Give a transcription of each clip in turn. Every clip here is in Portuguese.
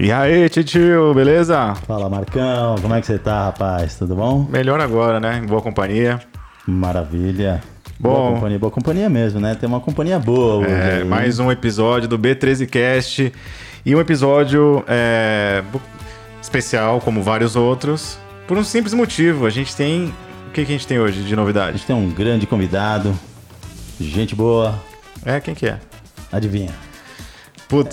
E aí, tio, beleza? Fala, Marcão, como é que você tá, rapaz? Tudo bom? Melhor agora, né? Em boa companhia. Maravilha. Bom. Boa companhia, boa companhia mesmo, né? Tem uma companhia boa hoje. É, aí. mais um episódio do B13Cast e um episódio é, especial, como vários outros, por um simples motivo. A gente tem. O que, que a gente tem hoje de A novidade? gente tem um grande convidado, gente boa. É, quem que é? Adivinha?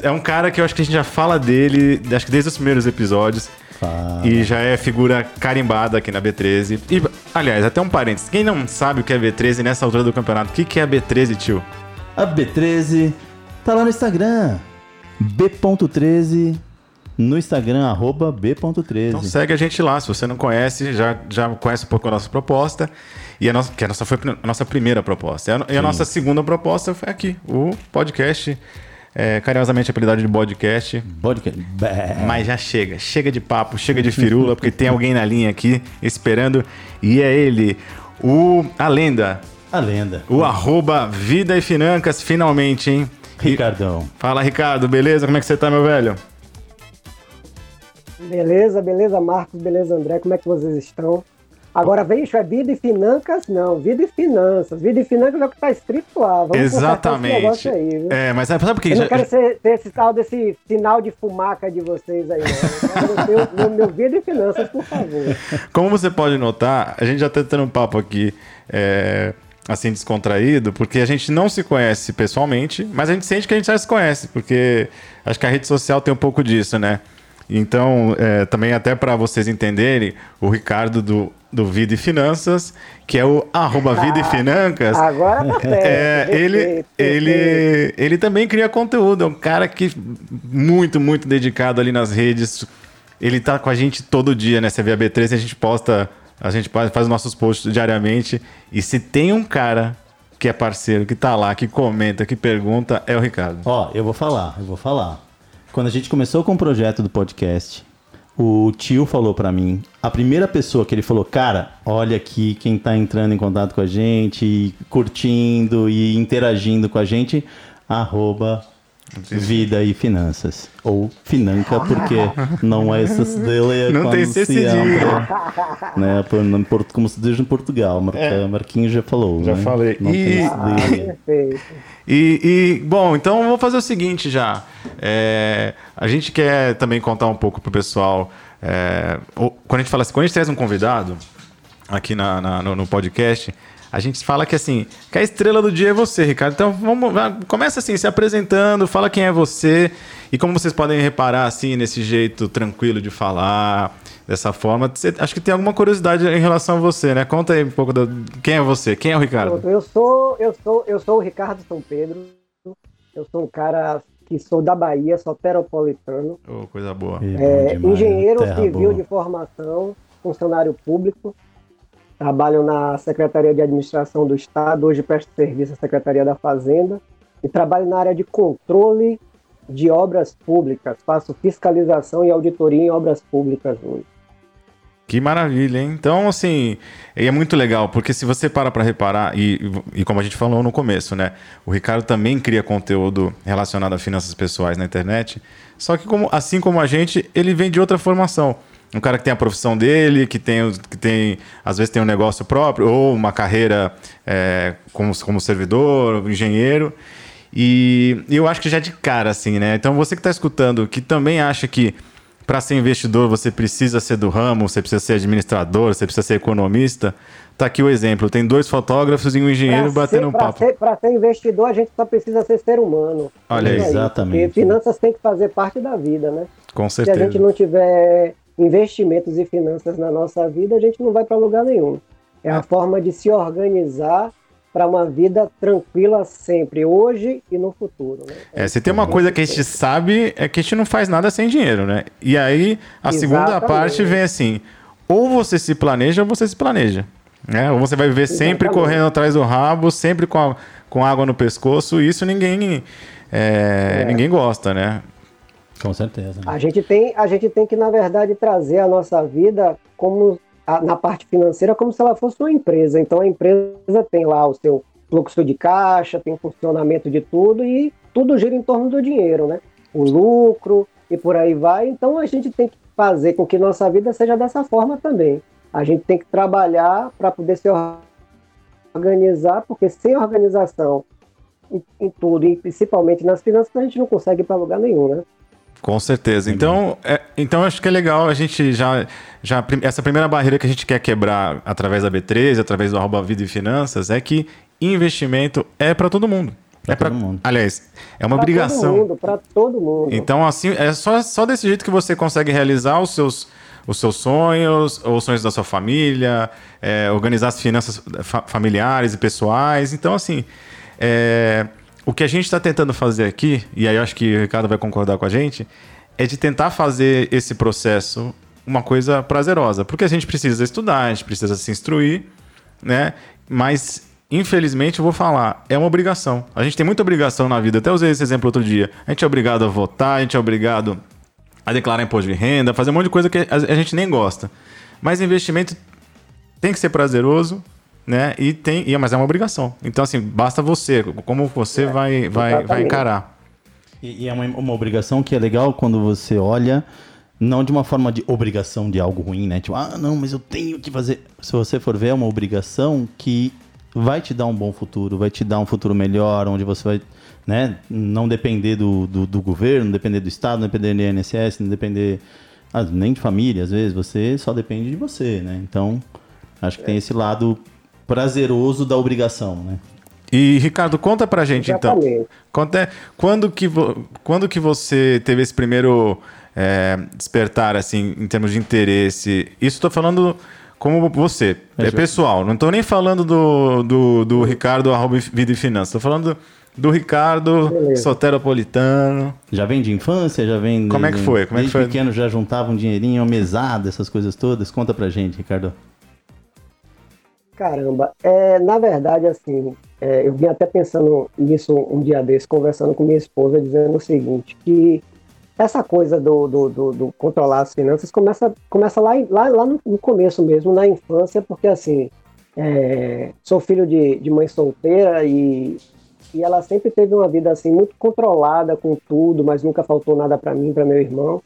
É um cara que eu acho que a gente já fala dele, acho que desde os primeiros episódios. Fala. E já é figura carimbada aqui na B13. E, aliás, até um parênteses. Quem não sabe o que é B13 nessa altura do campeonato, o que, que é a B13, tio? A B13 tá lá no Instagram. B.13 no Instagram, arroba B.13. Então segue a gente lá. Se você não conhece, já, já conhece um pouco a nossa proposta. E a nossa, que a nossa foi a nossa primeira proposta. E a, e a nossa segunda proposta foi aqui, o podcast. É, carinhosamente apelidado de podcast. Podcast. Mas já chega, chega de papo, chega de firula, porque tem alguém na linha aqui esperando. E é ele, o a lenda, A lenda. o arroba Vida e Financas, finalmente, hein? E- Ricardão. Fala, Ricardo, beleza? Como é que você tá, meu velho? Beleza, beleza, Marcos, beleza, André, como é que vocês estão? Agora, vejo, é vida e finanças? Não, vida e finanças. Vida e finanças é o que está escrito lá. Vamos Exatamente. negócio aí, viu? É, mas sabe por que Eu já- não quero ser, ter esse tal desse sinal de fumaca de vocês aí, não. Eu quero meu, meu, vida e finanças, por favor. Como você pode notar, a gente já tá tendo um papo aqui, é, assim, descontraído, porque a gente não se conhece pessoalmente, mas a gente sente que a gente já se conhece, porque acho que a rede social tem um pouco disso, né? Então, é, também até para vocês entenderem, o Ricardo do, do Vida e Finanças, que é o arroba Vida e Financas, Agora tá certo. é, ele, perfeito, perfeito. ele, ele também cria conteúdo. É um cara que muito, muito dedicado ali nas redes. Ele tá com a gente todo dia, né? Você vê a B3, a gente posta, a gente faz faz nossos posts diariamente. E se tem um cara que é parceiro, que tá lá, que comenta, que pergunta, é o Ricardo. Ó, eu vou falar, eu vou falar. Quando a gente começou com o projeto do podcast, o tio falou pra mim, a primeira pessoa que ele falou, cara, olha aqui quem tá entrando em contato com a gente, curtindo e interagindo com a gente, arroba vida e finanças. Ou financa, porque não é essas dele Não quando tem se abre, né, Porto- como se diz em Portugal, Mar Marquinhos já falou. Já né? falei. Não E- tem Ah. E, e, bom, então vou fazer o seguinte já. É, a gente quer também contar um pouco pro pessoal. é, o- quando a gente fala assim, quando a gente traz um convidado aqui na, na- no, no podcast, a gente fala que assim, que a estrela do dia é você, Ricardo. Então vamos, começa assim, se apresentando, fala quem é você e como vocês podem reparar assim nesse jeito tranquilo de falar. Dessa forma, Você- acho que tem alguma curiosidade em relação a você, né? Conta aí um pouco da, quem é você, quem é o Ricardo? Eu sou, eu sou, eu sou o Ricardo São Pedro. Eu sou um cara que sou da Bahia, soteropolitano. Oh, coisa boa. É É, demais, engenheiro civil boa. de formação, funcionário público. Trabalho na Secretaria de Administração do Estado, hoje presto serviço à Secretaria da Fazenda. E trabalho na área de controle de obras públicas. Faço fiscalização e auditoria em obras públicas hoje. Que maravilha, hein? Então, assim, é muito legal, porque se você para para reparar, e, e como a gente falou no começo, né? O Ricardo também cria conteúdo relacionado a finanças pessoais na internet, só que como, assim como a gente, ele vem de outra formação. Um cara que tem a profissão dele, que tem, os- que tem às vezes tem um negócio próprio, ou uma carreira é, como, como servidor, engenheiro. E, e eu acho que já de cara, assim, né? Então você que está escutando, que também acha que para ser investidor você precisa ser do ramo, você precisa ser administrador, você precisa ser economista. Tá aqui o exemplo: tem dois fotógrafos e um engenheiro Pra batendo ser- um papo. Pra ser investidor, a gente só precisa ser ser humano. Olha aí. Exatamente. Porque finanças tem que fazer parte da vida, né? Com Se a certeza. gente não tiver investimentos e finanças na nossa vida, a gente não vai para lugar nenhum. É a forma de se organizar para uma vida tranquila sempre, hoje e no futuro. Né? É, se tem uma coisa que a gente sabe é que a gente não faz nada sem dinheiro, né? E aí a segunda Exatamente. parte vem assim: ou você se planeja ou você se planeja. Né? Ou você vai viver sempre Exatamente. correndo atrás do rabo, sempre com, a- com água no pescoço, e isso ninguém, é, ninguém gosta, né? Com certeza. né? A gente tem, a gente tem que na verdade trazer a nossa vida como a- na parte financeira como se ela fosse uma empresa. Então a empresa tem lá o seu fluxo de caixa, tem funcionamento de tudo e tudo gira em torno do dinheiro, né? O lucro, e por aí vai. Então a gente tem que fazer com que nossa vida seja dessa forma também. A gente tem que trabalhar para poder se organizar, porque sem organização em, em, tudo, e principalmente nas finanças, a gente não consegue ir para lugar nenhum, né? Com certeza. Então, é, então acho que é legal a gente já, já. Essa primeira barreira que a gente quer quebrar através da B13, através do arroba Vida e Finanças, é que investimento é para todo mundo. Pra é para todo mundo. Aliás, é uma Pra obrigação. todo mundo, para todo mundo. Então, assim, é só, só desse jeito que você consegue realizar os seus, os seus sonhos, ou os sonhos da sua família, é, organizar as finanças fa- familiares e pessoais. Então, assim, é, o que a gente está tentando fazer aqui, e aí eu acho que o Ricardo vai concordar com a gente, é de tentar fazer esse processo uma coisa prazerosa. Porque a gente precisa estudar, a gente precisa se instruir, né? Mas, infelizmente, eu vou falar, é uma obrigação. A gente tem muita obrigação na vida. Até usei esse exemplo outro dia. A gente é obrigado a votar, a gente é obrigado a declarar imposto de renda, fazer um monte de coisa que a gente nem gosta. Mas investimento tem que ser prazeroso, né? E tem, e, mas é uma obrigação. Então, assim, basta você, como você vai, vai, vai exatamente. encarar. E, e é uma, uma obrigação que é legal quando você olha, não de uma forma de obrigação de algo ruim, né? Tipo, ah, não, mas eu tenho que fazer. Se você for ver, é uma obrigação que vai te dar um bom futuro, vai te dar um futuro melhor, onde você vai né, não depender do, do, do governo, não depender do Estado, não depender do INSS, não depender ah, nem de família, às vezes, você só depende de você, né? Então, acho que tem esse lado prazeroso da obrigação, né? E, Ricardo, conta pra gente, então. Exatamente. Conta, quando, que quando que você teve esse primeiro é, despertar, assim, em termos de interesse? Isso tô falando como você, é, É, pessoal. Não tô nem falando do, do, do Ricardo arroba Vida e Finanças. Tô falando do Ricardo Beleza. soteropolitano. Já vem de infância, já vem. Como é que foi? Como é que desde foi? pequeno já juntava um dinheirinho, uma mesada, essas coisas todas. Conta pra gente, Ricardo. Caramba, é, na verdade, assim, é, eu vim até pensando nisso um dia desse, conversando com minha esposa, dizendo o seguinte, que essa coisa do, do, do- do controlar as finanças começa, começa lá, lá, lá no, no começo mesmo, na infância, porque assim, é, sou filho de, de mãe solteira e, e ela sempre teve uma vida assim muito controlada com tudo, mas nunca faltou nada para mim, para meu irmão.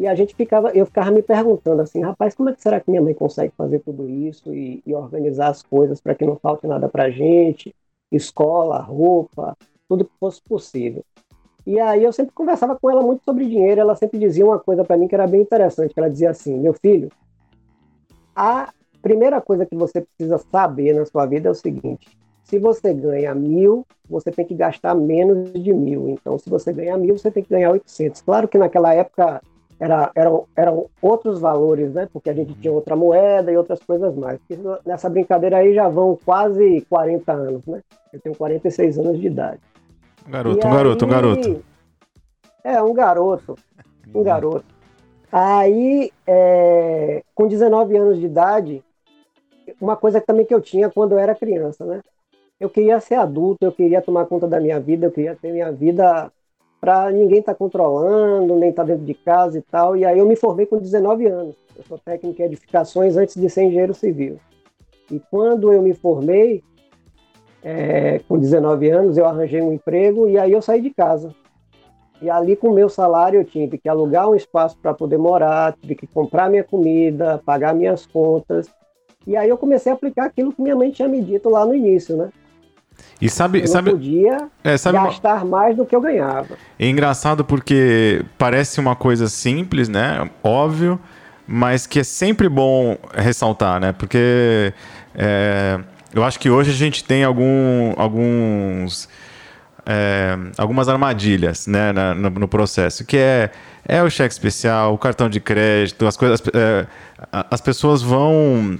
E a gente ficava, eu ficava me perguntando assim, rapaz, como é que será que minha mãe consegue fazer tudo isso e, e organizar as coisas para que não falte nada para gente, escola, roupa, tudo que fosse possível. E aí eu sempre conversava com ela muito sobre dinheiro, ela sempre dizia uma coisa para mim que era bem interessante, ela dizia assim, meu filho, a primeira coisa que você precisa saber na sua vida é o seguinte, se você ganha mil, você tem que gastar menos de mil. Então, se você ganhar mil, você tem que ganhar 800. Claro que naquela época era, eram, eram outros valores, né? Porque a gente tinha outra moeda e outras coisas mais. Isso- nessa brincadeira aí já vão quase 40 anos, né? Eu tenho 46 anos de idade. Um garoto, um garoto, um garoto. É, um garoto. Um garoto. Aí, é, com 19 anos de idade, uma coisa também que eu tinha quando eu era criança, né? Eu queria ser adulto, eu queria tomar conta da minha vida, eu queria ter minha vida para ninguém estar controlando, nem estar dentro de casa e tal. E aí eu me formei com 19 anos. Eu sou técnico em edificações antes de ser engenheiro civil. E quando eu me formei, é, com 19 anos, eu arranjei um emprego e aí eu saí de casa. E ali, com o meu salário, eu tive que alugar um espaço para poder morar, tive que comprar minha comida, pagar minhas contas. E aí eu comecei a aplicar aquilo que minha mãe tinha me dito lá no início, né? E sabe, Eu sabe, podia é, sabe uma- gastar mais do que eu ganhava. É engraçado porque parece uma coisa simples, né? Óbvio, mas que é sempre bom ressaltar, né? Porque é, eu acho que hoje a gente tem algum, alguns é, algumas armadilhas né, na- no, no processo, que é, é o cheque especial, o cartão de crédito, as coisas. é, as pessoas vão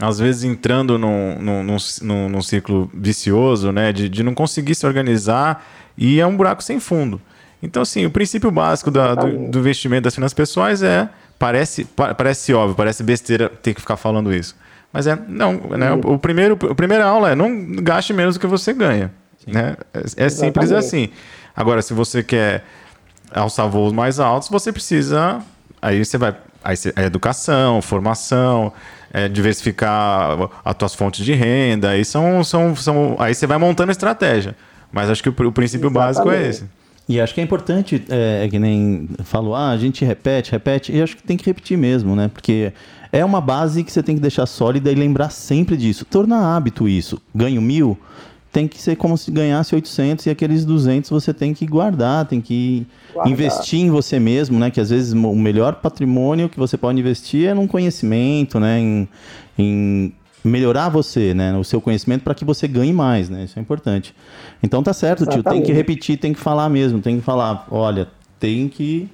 às vezes entrando num, num, num, num- num ciclo vicioso, né? De, de não conseguir se organizar e é um buraco sem fundo. Então, assim, o princípio básico da- do, do investimento das finanças pessoais é. Parece, pa- parece óbvio, parece besteira ter que ficar falando isso. Mas é. Não, né? O, o primeiro, a primeira aula é não gaste menos do que você ganha. Né? É, é simples assim. Agora, se você quer alçar voos mais altos, você precisa. Aí você vai. Aí você, é educação, formação, é diversificar as tuas fontes de renda. Aí, são, são, são, aí você vai montando estratégia. Mas acho que o, o princípio básico é Exatamente. esse. E acho que é importante, é, é que nem falou, ah, a gente repete, repete, e acho que tem que repetir mesmo, né? Porque é uma base que você tem que deixar sólida e lembrar sempre disso. Tornar hábito isso. Ganho mil, tem que ser como se ganhasse 800 e aqueles 200 você tem que guardar, tem que guardar. investir em você mesmo, né? Que às vezes o melhor patrimônio que você pode investir é num conhecimento, né? Em, em melhorar você, né? O seu conhecimento para que você ganhe mais, né? Isso é importante. Então tá certo, Exatamente. tio. Tem que repetir, tem que falar mesmo, tem que falar. Olha, tem que.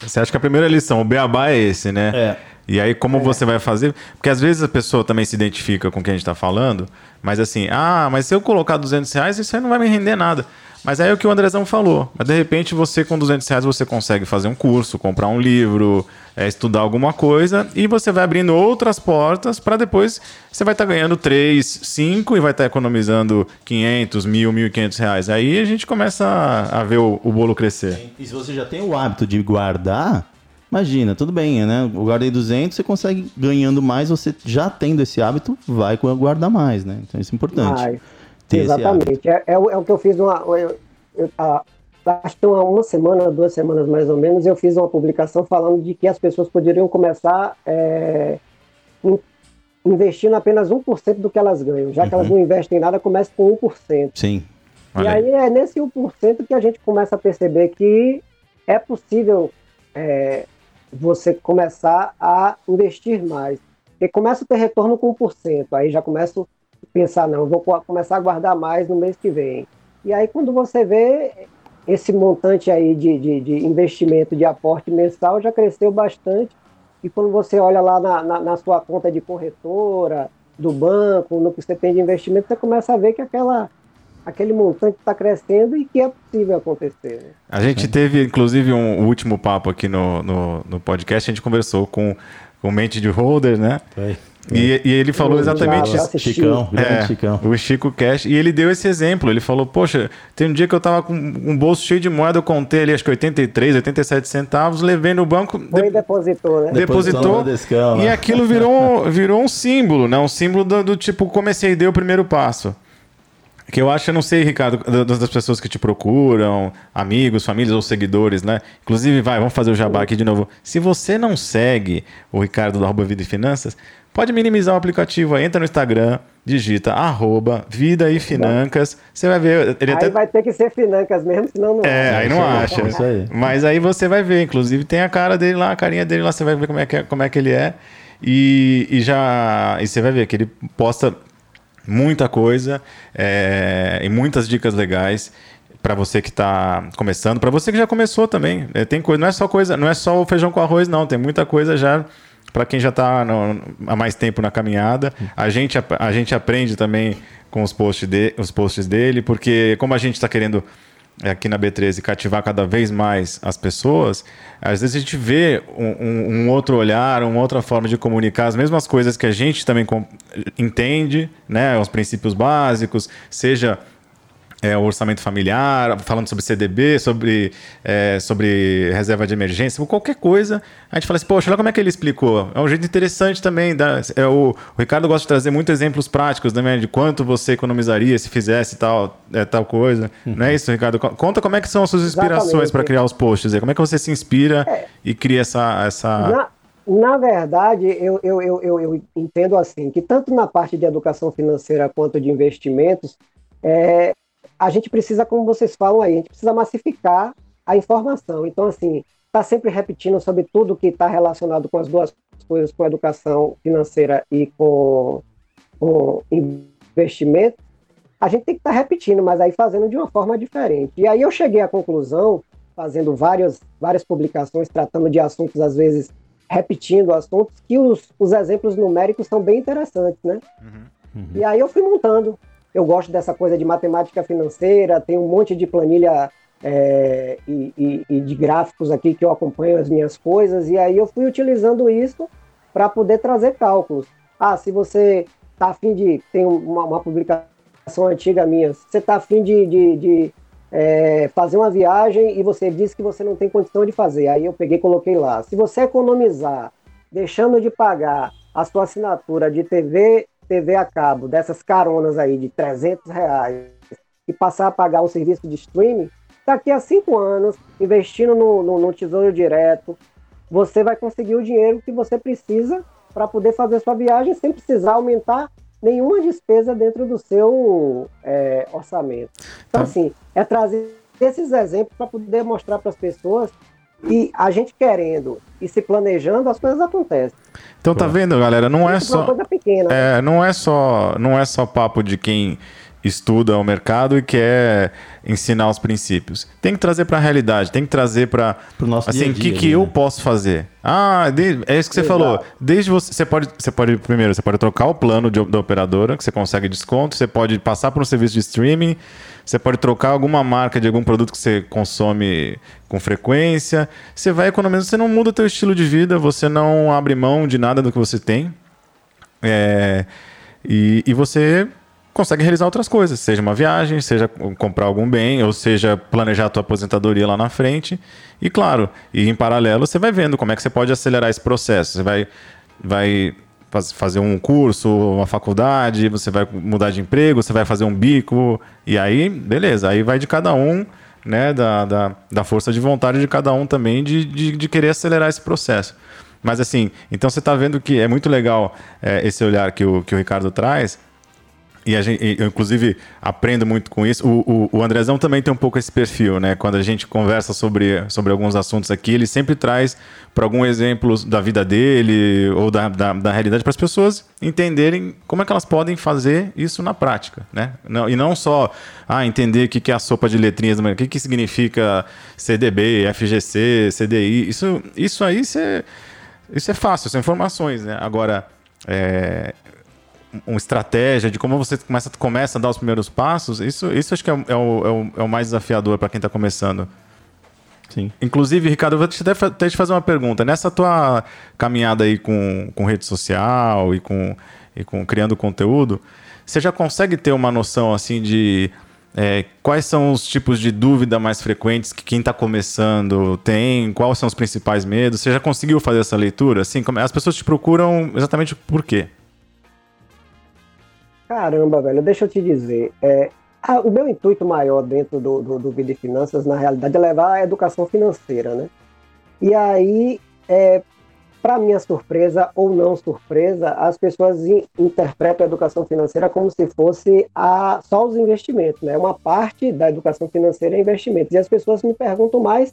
Você acha que a primeira lição, o beabá é esse, né? É. E aí, como é. você vai fazer? Porque às vezes a pessoa também se identifica com o que a gente está falando, mas assim, ah, mas se eu colocar 200 reais, isso aí não vai me render nada. Mas aí é o que o Andrezão falou. Mas de repente você com 200 reais você consegue fazer um curso, comprar um livro, é, estudar alguma coisa e você vai abrindo outras portas para depois você vai estar tá ganhando 3, 5 e vai estar tá economizando 500, 1.000, 1.500 reais. Aí a gente começa a, a ver o, o, bolo crescer. E se você já tem o hábito de guardar, imagina, tudo bem, né? Eu guardei 200, você consegue ganhando mais, você já tendo esse hábito, vai guardar mais, né? Então isso é importante. Vai Exatamente. É, é, o, é, o que eu fiz uma. Eu, eu, a, acho que uma, uma, semana, duas semanas mais ou menos, eu fiz uma publicação falando de que as pessoas poderiam começar é, in, investindo apenas 1% do que elas ganham. Já uhum. que elas uhum. não investem em nada, começa com 1%. Sim. E aí é nesse 1% que a gente começa a perceber que é possível é, você começar a investir mais. Porque começa a ter retorno com 1%, aí já começa pensar, não, vou começar a guardar mais no mês que vem. E aí, quando você vê esse montante aí de, de, de investimento, de aporte mensal, já cresceu bastante. E quando você olha lá na, na, na, sua conta de corretora, do banco, no que você tem de investimento, você começa a ver que aquela, aquele montante está crescendo e que é possível acontecer. Né? A gente teve, inclusive, um último papo aqui no, no, no podcast, a gente conversou com o mente de holder, né? Foi. E, e, ele falou exatamente isso. Chicão, é, Chicão. O Chico Cash. E ele deu esse exemplo. Ele falou: Poxa, tem um dia que eu tava com um bolso cheio de moeda, eu contei ali, acho que 83, 87 centavos, levei no banco. Foi de... depositou, né? Depositou. Descão, e aquilo virou, virou um símbolo, né? Um símbolo do, do tipo, comecei, dei o primeiro passo. Que eu acho, eu não sei, Ricardo, das pessoas que te procuram, amigos, famílias ou seguidores, né? Inclusive, vai, vamos fazer o jabá aqui de novo. Se você não segue o Ricardo da Arroba Vida e Finanças, pode minimizar o aplicativo aí, entra no Instagram, digita arroba Vida e Financas. Você vai ver. Ele aí até... vai ter que ser Financas mesmo, senão não É, aí não acha. Aí. Mas aí você vai ver, inclusive tem a cara dele lá, a carinha dele lá, você vai ver como é que, é, como é, que ele é. E, e já. E você vai ver que ele posta muita coisa é, e muitas dicas legais para você que está começando, para você que já começou também. É, tem coisa, não é só coisa, não é só o feijão com arroz, não. Tem muita coisa já para quem já está há mais tempo na caminhada. A gente, a, gente aprende também com os posts, de, os posts dele, porque como a gente está querendo aqui na B13 cativar cada vez mais as pessoas, às vezes a gente vê um, um, um, outro olhar, uma outra forma de comunicar as mesmas coisas que a gente também entende, né, os princípios básicos, seja é, o orçamento familiar, falando sobre CDB, sobre, é, sobre reserva de emergência, qualquer coisa, a gente fala assim, poxa, olha como é que ele explicou. É um jeito interessante também. Da, é, o, o Ricardo gosta de trazer muitos exemplos práticos também de quanto você economizaria se fizesse tal, é, tal coisa. Uhum. Não é isso, Ricardo? Conta como é que são as suas inspirações para criar os posts. Como é que você se inspira é. e cria essa... essa... Na... Na verdade, eu, eu, eu, eu, entendo assim, que tanto na parte de educação financeira quanto de investimentos, é, a gente precisa, como vocês falam aí, a gente precisa massificar a informação. Então, assim, está sempre repetindo sobre tudo que está relacionado com as duas coisas, com a educação financeira e com, com investimento, a gente tem que estar tá repetindo, mas aí fazendo de uma forma diferente. E aí eu cheguei à conclusão, fazendo várias, várias publicações, tratando de assuntos, às vezes repetindo assuntos, que os, os exemplos numéricos são bem interessantes, né? Uhum. Uhum. E aí eu fui montando eu gosto dessa coisa de matemática financeira, tem um monte de planilha é, e, e, e, de gráficos aqui que eu acompanho as minhas coisas, e aí eu fui utilizando isso para poder trazer cálculos. Ah, se você está afim de. Tem uma, uma, publicação antiga minha, você está afim de, de, de é, fazer uma viagem e você diz que você não tem condição de fazer. Aí eu peguei e coloquei lá. Se você economizar, deixando de pagar a sua assinatura de TV TV a cabo dessas caronas aí de 300 reais e passar a pagar um serviço de streaming, daqui a cinco anos, investindo no, no, no Tesouro Direto, você vai conseguir o dinheiro que você precisa para poder fazer sua viagem sem precisar aumentar nenhuma despesa dentro do seu é, orçamento. Então, tá. assim, é trazer esses exemplos para poder mostrar para as pessoas e a gente querendo e se planejando, as coisas acontecem. Então tá vendo, galera? Não é só. Coisa pequena, é, né? não é só, não é só papo de quem estuda o mercado e quer ensinar os princípios. Tem que trazer para a realidade, tem que trazer para o nosso assim, o que, que eu né? posso fazer? Ah, de, é isso que você Exato. falou. Desde você, você pode, você pode primeiro, você pode trocar o plano de, da operadora, que você consegue desconto, você pode passar por um serviço de streaming, você pode trocar alguma marca de algum produto que você consome com frequência. Você vai economizando, você não muda o teu estilo de vida, você não abre mão de nada do que você tem. É, e, e você consegue realizar outras coisas, seja uma viagem, seja comprar algum bem, ou seja planejar a tua aposentadoria lá na frente. E claro, e em paralelo você vai vendo como é que você pode acelerar esse processo. Você vai, vai fazer um curso, uma faculdade, você vai mudar de emprego, você vai fazer um bico, e aí, beleza, aí vai de cada um, né, da, da, da força de vontade de cada um também de, de, de querer acelerar esse processo. Mas assim, então você está vendo que é muito legal é, esse olhar que o, que o Ricardo traz, e a gente, eu, inclusive, aprendo muito com isso. O, o, o, Andrezão também tem um pouco esse perfil, né? Quando a gente conversa sobre, sobre alguns assuntos aqui, ele sempre traz para algum exemplo da vida dele ou da, da, da realidade para as pessoas entenderem como é que elas podem fazer isso na prática, né? Não, e não só ah, entender o que, que é a sopa de letrinhas, o que, que significa CDB, FGC, CDI. Isso, isso aí é, isso é fácil, são informações, né? Agora, é, uma estratégia de como você começa, começa a dar os primeiros passos, isso, isso acho que é, é, o, é, o, é o mais desafiador para quem está começando. Sim. Inclusive, Ricardo, eu vou te, até te fazer uma pergunta. Nessa tua caminhada aí com, com rede social e com, e com criando conteúdo, você já consegue ter uma noção assim de é, quais são os tipos de dúvida mais frequentes que quem está começando tem? Quais são os principais medos? Você já conseguiu fazer essa leitura? Assim, as pessoas te procuram exatamente por quê? Caramba, velho, deixa eu te dizer. É, a, o meu intuito maior dentro do, do, do Vida e Finanças, na realidade, é levar a educação financeira, né? E aí, é, para minha surpresa ou não surpresa, as pessoas in, interpretam a educação financeira como se fosse a, só os investimentos, né? Uma parte da educação financeira é investimentos. E as pessoas me perguntam mais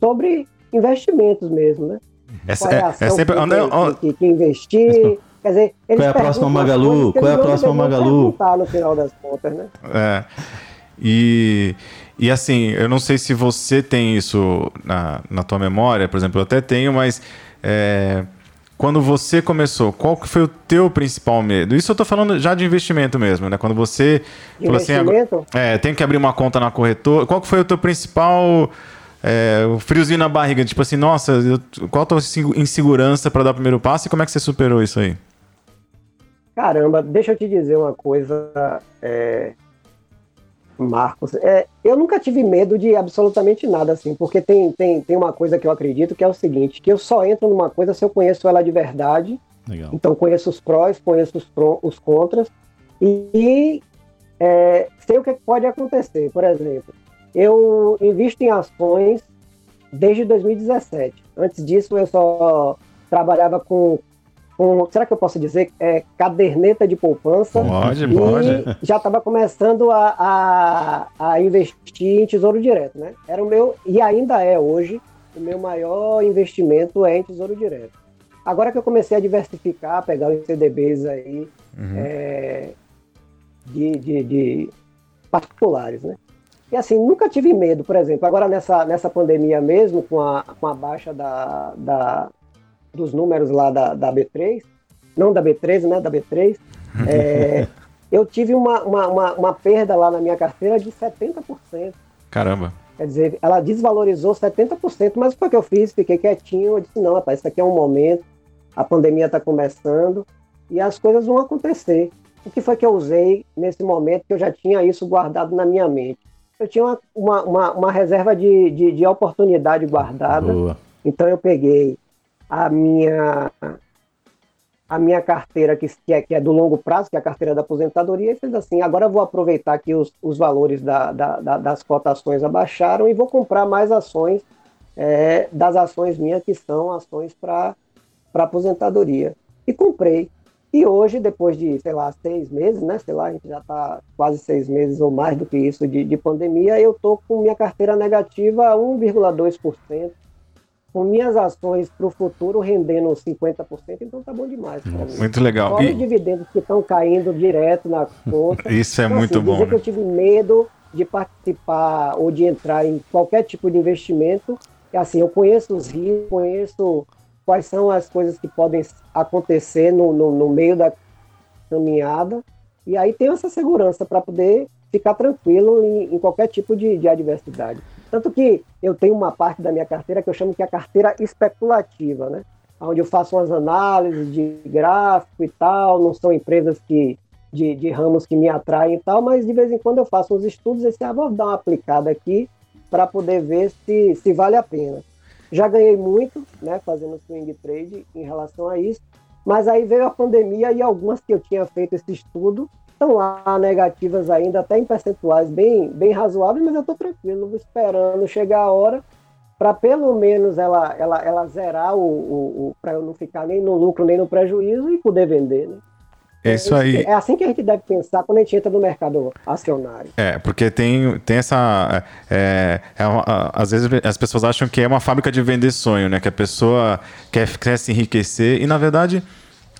sobre investimentos mesmo, né? É, Qual é, ação é sempre... que, que, que, que investir, Quer dizer, eles Qual é a próxima Magalu? Qual é a próxima Magalu? no final das contas, né? É. E, e assim, eu não sei se você tem isso na, na tua memória, por exemplo, eu até tenho, mas é, quando você começou, qual que foi o teu principal medo? Isso eu tô falando já de investimento mesmo, né? Quando você falou assim, é, tem que abrir uma conta na corretora, qual que foi o teu principal é, o friozinho na barriga, tipo assim, nossa, eu, qual a tua insegurança para dar o primeiro passo e como é que você superou isso aí? Caramba, deixa eu te dizer uma coisa, é, Marcos. É, eu nunca tive medo de absolutamente nada, assim, porque tem, tem, tem uma coisa que eu acredito que é o seguinte: que eu só entro numa coisa se eu conheço ela de verdade. Legal. Então, conheço os prós, conheço os, pró, os contras e é, sei o que pode acontecer. Por exemplo, eu invisto em ações desde 2017. Antes disso, eu só trabalhava com com, será que eu posso dizer, é, caderneta de poupança. Pode, e pode. Já estava começando a, a, a, investir em tesouro direto, né? Era o meu, e ainda é hoje, o meu maior investimento é em tesouro direto. Agora que eu comecei a diversificar, pegar os CDBs aí uhum. é, de, de, de particulares, né? E assim, nunca tive medo, por exemplo, agora nessa, nessa pandemia mesmo, com a, com a baixa da, da, dos números lá da, da B3, não da B13, né, da B3, é, eu tive uma, uma, uma, uma, perda lá na minha carteira de 70%. Caramba. Quer dizer, ela desvalorizou 70%, mas o que eu fiz? Fiquei quietinho, eu disse, não, rapaz, isso aqui é um momento, a pandemia está começando e as coisas vão acontecer. O que foi que eu usei nesse momento que eu já tinha isso guardado na minha mente? Eu tinha uma, uma, uma, uma reserva de, de, de, oportunidade guardada, Boa. então eu peguei a minha a minha carteira, que, que, é, que é do longo prazo, que é a carteira da aposentadoria, e fez assim: agora vou aproveitar que os, os valores da, da, da, das cotações abaixaram e vou comprar mais ações é, das ações minhas, que são ações para aposentadoria. E comprei. E hoje, depois de, sei lá, seis meses, né? Sei lá, a gente já está quase seis meses ou mais do que isso de, de pandemia, eu estou com minha carteira negativa a 1,2% com minhas ações para o futuro rendendo 50%, então tá bom demais. Muito legal. Olha e... os dividendos que estão caindo direto na conta. Isso é então, muito assim, bom. Dizer né? que eu tive medo de participar ou de entrar em qualquer tipo de investimento, é assim, eu conheço os riscos, conheço quais são as coisas que podem acontecer no, no, no meio da caminhada, e aí tenho essa segurança para poder ficar tranquilo em, em qualquer tipo de, de adversidade. Tanto que eu tenho uma parte da minha carteira que eu chamo que é a carteira especulativa, né? Onde eu faço umas análises de gráfico e tal, não são empresas que de, de ramos que me atraem e tal, mas de vez em quando eu faço uns estudos e assim, ah, vou dar uma aplicada aqui para poder ver se, se vale a pena. Já ganhei muito, né, fazendo swing trade em relação a isso, mas aí veio a pandemia e algumas que eu tinha feito esse estudo estão lá negativas ainda, até em percentuais bem, bem razoáveis, mas eu estou tranquilo, esperando chegar a hora para pelo menos ela, ela, ela zerar o, o, o para eu não ficar nem no lucro nem no prejuízo e poder vender, né? É isso aí. É assim que a gente deve pensar quando a gente entra no mercado acionário. É, porque tem, tem essa. É, é uma, às vezes as pessoas acham que é uma fábrica de vender sonho, né? Que a pessoa quer, quer se enriquecer e, na verdade,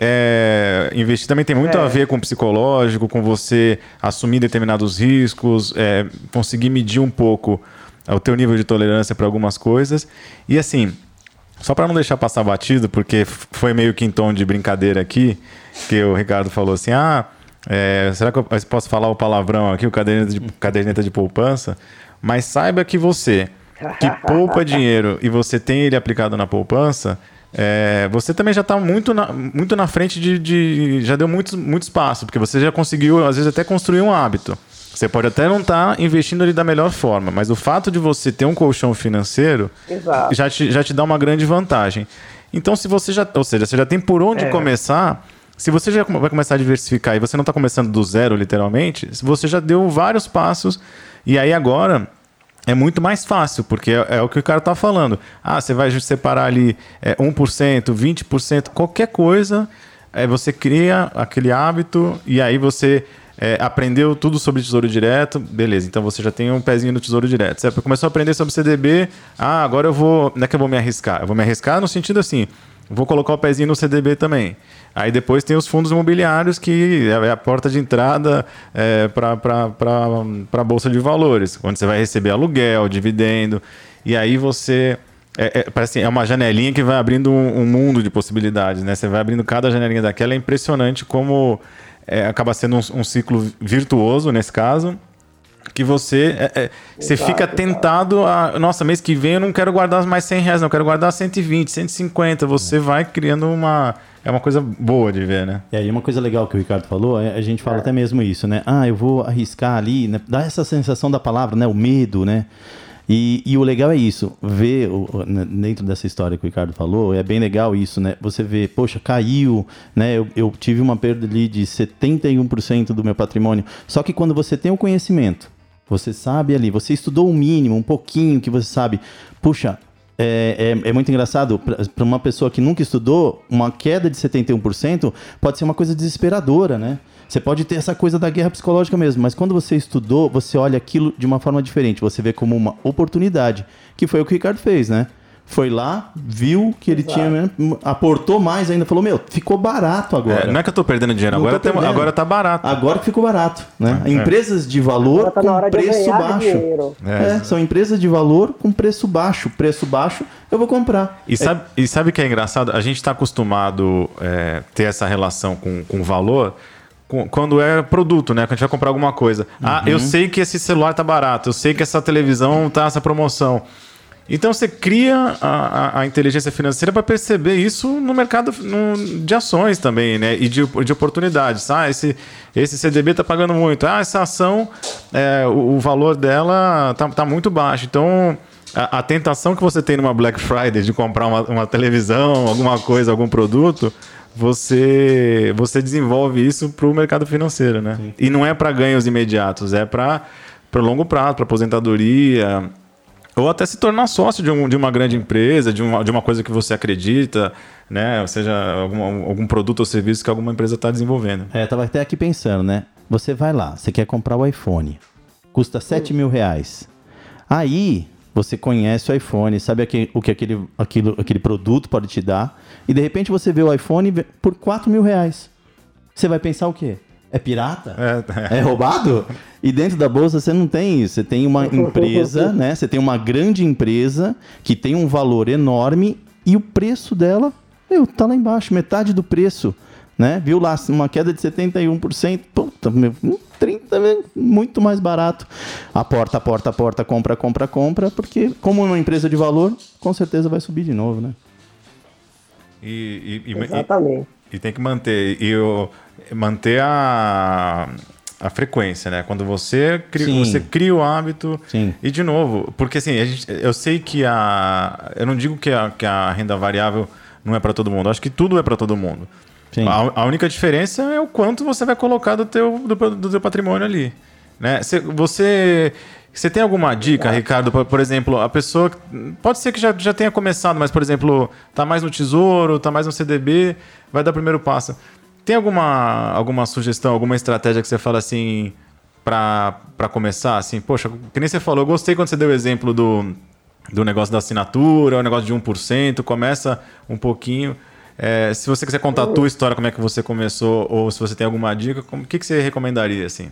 é, investir também tem muito é. a ver com o psicológico, com você assumir determinados riscos, é, conseguir medir um pouco o teu nível de tolerância para algumas coisas. E assim, só para não deixar passar batido, porque foi meio que em tom de brincadeira aqui, que o Ricardo falou assim: ah, é, será que eu posso falar o palavrão aqui, o caderneta de, caderneta de poupança? Mas saiba que você que poupa dinheiro e você tem ele aplicado na poupança é, você também já está muito na, muito na frente de, de, Já deu muito, muito espaço, porque você já conseguiu, às vezes, até construir um hábito. Você pode até não estar tá investindo ali da melhor forma, mas o fato de você ter um colchão financeiro já te, já te dá uma grande vantagem. Então, se você já. Ou seja, você já tem por onde é. começar. Se você já vai começar a diversificar e você não está começando do zero, literalmente, você já deu vários passos. E aí agora é muito mais fácil, porque é, é, o que o cara está falando. Ah, você vai separar ali é, 1%, 20%, qualquer coisa, é, você cria aquele hábito e aí você é, aprendeu tudo sobre tesouro direto, beleza, então você já tem um pezinho no tesouro direto. Você começou a aprender sobre CDB, ah, agora eu vou. Não é que eu vou me arriscar, eu vou me arriscar no sentido assim, vou colocar o pezinho no CDB também. Aí depois tem os fundos imobiliários, que é a porta de entrada é, para a Bolsa de Valores, onde você vai receber aluguel, dividendo. E aí você. É, é, parece, é uma janelinha que vai abrindo um, um, mundo de possibilidades, né? Você vai abrindo cada janelinha daquela. É impressionante como é, acaba sendo um, um ciclo virtuoso nesse caso que você é, é, você fica tentado a nossa mês que vem eu não quero guardar mais 100 reais não eu quero guardar 120 150 você vai criando uma é uma coisa boa de ver, né? E aí uma coisa legal que o Ricardo falou, é, a gente fala é. até mesmo isso, né? Ah, eu vou arriscar ali, né? dá essa sensação da palavra, né? O medo, né? E, e, o legal é isso, ver né, dentro dessa história que o Ricardo falou, é bem legal isso, né? Você vê, poxa, caiu, né? Eu, eu tive uma perda ali de 71% do meu patrimônio. Só que quando você tem o conhecimento, você sabe ali, você estudou o mínimo, um pouquinho que você sabe, puxa, é, é, é, muito engraçado, para uma pessoa que nunca estudou, uma queda de 71% pode ser uma coisa desesperadora, né? Você pode ter essa coisa da guerra psicológica mesmo, mas quando você estudou, você olha aquilo de uma forma diferente, você vê como uma oportunidade, que foi o que o Ricardo fez, né? Foi lá, viu que ele Exato. tinha, né, aportou mais ainda, falou, meu, ficou barato agora. É, não é que eu tô perdendo dinheiro, agora, tem, agora tá barato. Agora que ficou barato, né? É. Empresas de valor tá com preço baixo. É. é, são empresas de valor com preço baixo. Preço baixo, eu vou comprar. E sabe, e sabe que é engraçado? A gente está acostumado é, ter essa relação com, com valor quando é produto, né? Quando a gente vai comprar alguma coisa. Uhum. Ah, eu uhum. sei que esse celular tá barato, eu sei que essa televisão tá essa promoção. Então você cria a, a, a inteligência financeira para perceber isso no mercado no, de ações também, né? E de, de oportunidades. Ah, esse, esse CDB está pagando muito. Ah, essa ação, é, o, o, valor dela está tá muito baixo. Então a, a, tentação que você tem numa Black Friday de comprar uma, uma televisão, alguma coisa, algum produto você você desenvolve isso para o mercado financeiro, né? Sim. E não é para ganhos imediatos, é para para longo prazo, para aposentadoria, ou até se tornar sócio de, um, de uma grande empresa, de uma, de uma coisa que você acredita, né? Ou seja, algum, algum produto ou serviço que alguma empresa está desenvolvendo. É, eu tava até aqui pensando, né? Você vai lá, você quer comprar o iPhone, custa 7 mil reais. Aí você conhece o iPhone, sabe aquele, o que aquele, aquilo, aquele produto pode te dar, e de repente você vê o iPhone por 4 mil reais. Você vai pensar o quê? É pirata? É, é. é, roubado? E dentro da bolsa você não tem isso. Você tem uma empresa, né? Você tem uma grande empresa que tem um valor enorme e o preço dela, meu, tá lá embaixo, metade do preço. Né? Viu lá uma queda de 71%, puta, meu, 30, muito mais barato. A porta, a porta, a porta, compra, compra, compra, porque como uma empresa de valor, com certeza vai subir de novo, né? E, e, Exatamente. E, e, tem que manter. E o, manter a, a frequência, né? Quando você cria, você cria o hábito. Sim. E de novo, porque assim, a gente, eu sei que a. Eu não digo que a, que a renda variável não é para todo mundo. Eu acho que tudo é para todo mundo. A, a, única diferença é o quanto você vai colocar do teu, do, do teu patrimônio ali. Né? Você, você tem alguma dica, Ricardo? Por, por, exemplo, a pessoa. Pode ser que já, já tenha começado, mas, por exemplo, tá mais no tesouro, tá mais no CDB, vai dar o primeiro passo. Tem alguma, alguma sugestão, alguma estratégia que você fala assim para começar? Assim, poxa, que nem você falou, eu gostei quando você deu o exemplo do, do negócio da assinatura, o negócio de 1%, começa um pouquinho. É, se você quiser contar a tua história, como é que você começou, ou se você tem alguma dica, o que, que você recomendaria, assim?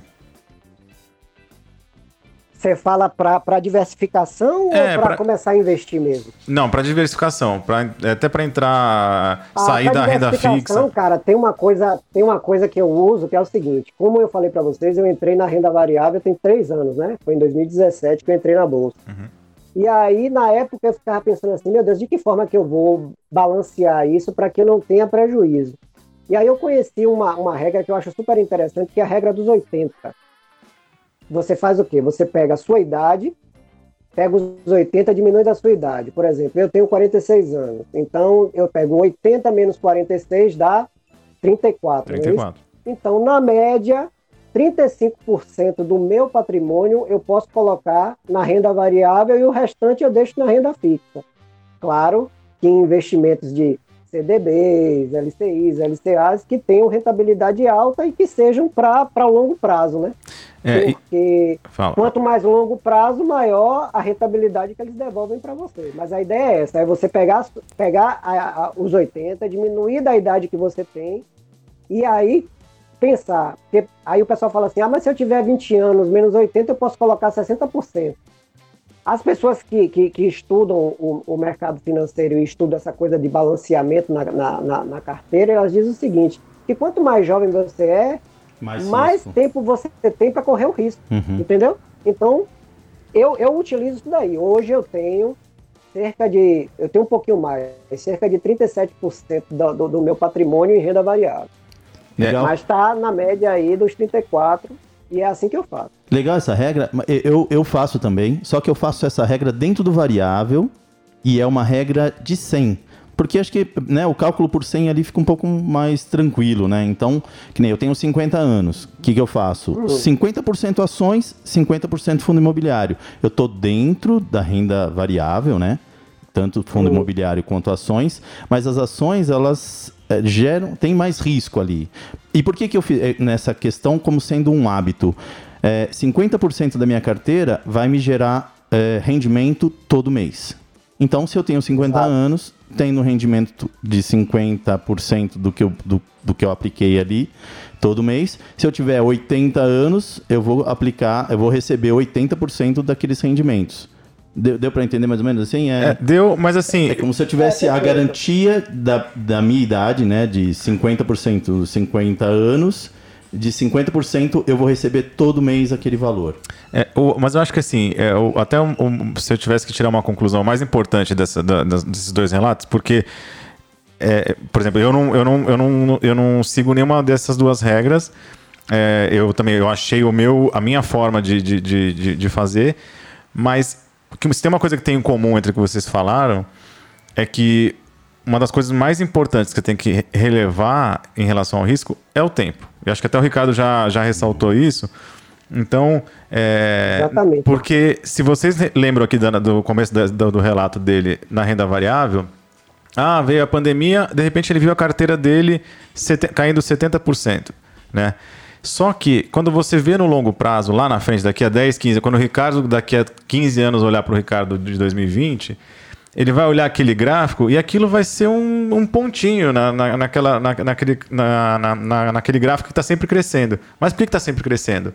Você fala para diversificação é, ou para começar a investir mesmo? Não, para diversificação, pra, é, até para entrar, ah, sair da renda fixa. cara, tem uma coisa, tem uma coisa que eu uso que é o seguinte: como eu falei para vocês, eu entrei na renda variável tem três anos, né? Foi em 2017 que eu entrei na bolsa. Uhum. E aí, na época, eu ficava pensando assim: meu Deus, de que forma que eu vou balancear isso para que eu não tenha prejuízo? E aí eu conheci uma, uma regra que eu acho super interessante, que é a regra dos 80 você faz o quê? Você pega a sua idade, pega os 80, diminui da sua idade. Por exemplo, eu tenho 46 anos. Então, eu pego 80 menos 46 dá 34. 34. É então, na média, 35% do meu patrimônio eu posso colocar na renda variável e o restante eu deixo na renda fixa. Claro que investimentos de CDBs, LCIs, LCAs que tenham rentabilidade alta e que sejam para longo prazo, né? É, Porque e... quanto mais longo prazo, maior a rentabilidade que eles devolvem para você. Mas a ideia é essa: é você pegar, pegar a, a, os 80, diminuir da idade que você tem, e aí pensar. Porque aí o pessoal fala assim: ah, mas se eu tiver 20 anos menos 80, eu posso colocar 60%. As pessoas que, que, que estudam o, o, mercado financeiro e estudam essa coisa de balanceamento na, na, na, na carteira, elas dizem o seguinte: que quanto mais jovem você é, mais, mais tempo você tem para correr o risco. Uhum. Entendeu? Então, eu, eu utilizo isso daí. Hoje eu tenho cerca de. Eu tenho um pouquinho mais, cerca de 37% do, do, do meu patrimônio em renda variável. Legal. Mas está na média aí dos 34%. E é assim que eu faço. Legal essa regra. Eu, eu faço também, só que eu faço essa regra dentro do variável e é uma regra de 100. Porque acho que né, o cálculo por 100 ali fica um pouco mais tranquilo, né? Então, que nem eu tenho 50 anos. O que, que eu faço? Uhum. 50% ações, 50% fundo imobiliário. Eu estou dentro da renda variável, né? Tanto fundo uhum. imobiliário quanto ações. Mas as ações, elas é, geram, tem mais risco ali. E por que, que eu fiz eh, nessa questão como sendo um hábito? É, 50% da minha carteira vai me gerar é, rendimento todo mês. Então, se eu tenho 50 ah. anos, tendo rendimento de 50% do que, eu, do, do que eu apliquei ali todo mês. Se eu tiver 80 anos, eu vou aplicar, eu vou receber 80% daqueles rendimentos. Deu, deu para entender mais ou menos assim? É, é, deu, mas assim. É como se eu tivesse a garantia da, da minha idade, né? De 50%, 50 anos de 50% eu vou receber todo mês aquele valor. É, o, mas eu acho que assim, é, o, até um, um, se eu tivesse que tirar uma conclusão mais importante dessa, da, desses dois relatos, porque, é, por exemplo, eu não, eu, não, eu, não, eu não sigo nenhuma dessas duas regras. É, eu também eu achei o meu, a minha forma de, de, de, de fazer, mas que, se tem uma coisa que tem em comum entre o que vocês falaram, é que uma das coisas mais importantes que você tem que relevar em relação ao risco é o tempo. Eu acho que até o Ricardo já, já ressaltou isso. Então, é, Exatamente. porque se vocês lembram aqui do, do começo do, do relato dele na renda variável, ah, veio a pandemia, de repente ele viu a carteira dele sete, caindo 70%, né? Só que quando você vê no longo prazo, lá na frente, daqui a 10, 15, quando o Ricardo daqui a 15 anos olhar para o Ricardo de 2020, ele vai olhar aquele gráfico e aquilo vai ser um, um pontinho na, na, naquela, na, naquele, na, na, naquele gráfico que está sempre crescendo. Mas por que está sempre crescendo?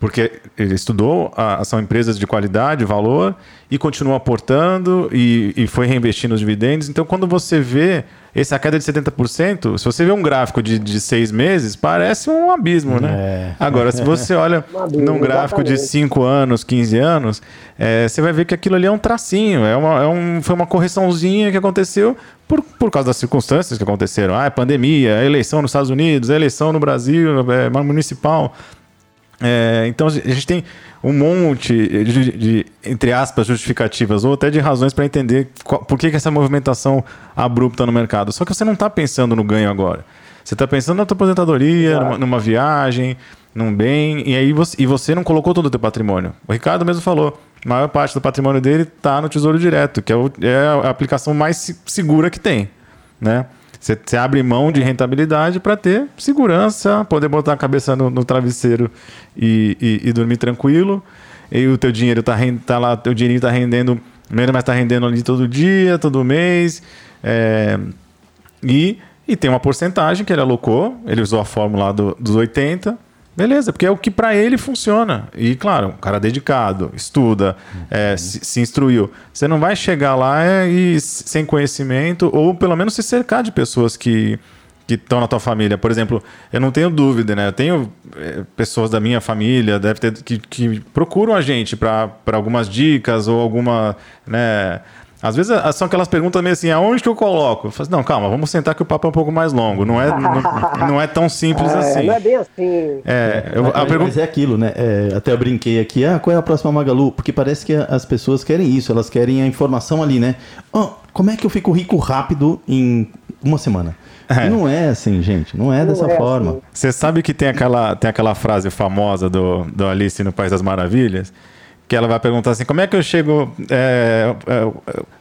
Porque ele estudou, a, são empresas de qualidade, valor, e continua aportando e, e foi reinvestindo os dividendos. Então, quando você vê essa queda de 70%, se você vê um gráfico de, de seis meses, parece um abismo, né? É. Agora, se você olha um num gráfico de 5 anos, 15 anos, é, você vai ver que aquilo ali é um tracinho, é uma, é um, foi uma correçãozinha que aconteceu por, por causa das circunstâncias que aconteceram. Ah, é pandemia, é eleição nos Estados Unidos, é eleição no Brasil, é municipal. É, então a gente tem um monte de, de, entre aspas, justificativas ou até de razões para entender qual, por que, que essa movimentação abrupta no mercado. Só que você não está pensando no ganho agora. Você está pensando na tua aposentadoria, numa, numa, viagem, num bem, e aí você, e você não colocou todo o teu patrimônio. O Ricardo mesmo falou, a maior parte do patrimônio dele está no Tesouro Direto, que é, o, é a aplicação mais segura que tem, né? Você, abre mão de rentabilidade para ter segurança, poder botar a cabeça no, no travesseiro e, e, e, dormir tranquilo. E o teu dinheiro está tá lá, teu dinheiro está rendendo, menos mas está rendendo ali todo dia, todo mês. É, e, e tem uma porcentagem que ele alocou, ele usou a fórmula do, dos 80 Beleza, porque é o que para ele funciona. E, claro, um cara dedicado, estuda, uhum. é, se, se, instruiu. Você não vai chegar lá é, e sem conhecimento, ou pelo menos se cercar de pessoas que que estão na tua família. Por exemplo, eu não tenho dúvida, né? Eu tenho é, pessoas da minha família, deve ter, que, que procuram a gente para algumas dicas ou alguma, né? Às vezes são aquelas perguntas meio assim, aonde que eu coloco? Eu falo, assim, não, calma, vamos sentar que o papo é um pouco mais longo. Não é, não, não é tão simples é, assim. Não é bem assim. É, eu, mas, a pergunta... mas é aquilo, né? É, até eu brinquei aqui, ah, qual é a próxima Magalu? Porque parece que as pessoas querem isso, elas querem a informação ali, né? Oh, como é que eu fico rico rápido em uma semana? É. E não é assim, gente. Não é não dessa é forma. Assim. Você sabe que tem aquela, tem aquela frase famosa do, do Alice no País das Maravilhas? Que ela vai perguntar assim, como é que eu chego, é, é,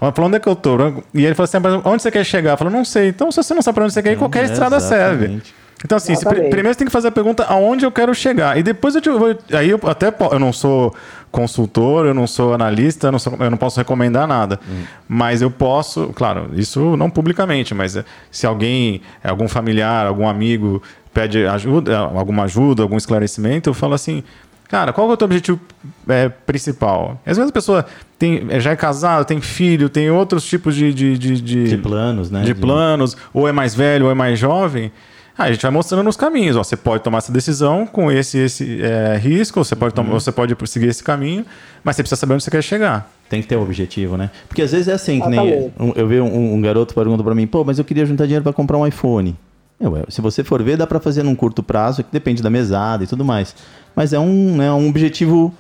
ela falou, onde é que eu tô? E ele falou assim, onde você quer chegar? Eu falei, não sei. Então, se você não sabe para onde você quer ir, qualquer é, estrada serve. Então, assim, se, primeiro você tem que fazer a pergunta aonde eu quero chegar. E depois eu te, vou. Aí eu até eu não sou consultor, eu não sou analista, eu não, sou, eu não posso recomendar nada. Hum. Mas eu posso, claro, isso não publicamente, mas eh, se alguém, algum familiar, algum amigo pede ajuda, alguma ajuda, algum esclarecimento, eu falo assim: Cara, qual é o teu objetivo é, principal? Às vezes a pessoa tem, é, já é casada, tem filho, tem outros tipos de... De, de, de, de planos, né? De, de planos, ou é mais velho, ou é mais jovem. Ah, a gente vai mostrando nos caminhos. Ó, você pode tomar essa decisão com esse, esse é, risco, você pode, uhum. você pode seguir esse caminho, mas você precisa saber onde você quer chegar. Tem que ter um objetivo, né? Porque às vezes é assim, que nem eu vi um, um garoto perguntando para mim, pô, mas eu queria juntar dinheiro para comprar um iPhone. Eu, se você for ver, dá para fazer num curto prazo, que depende da mesada e tudo mais mas é um, né, um objetivo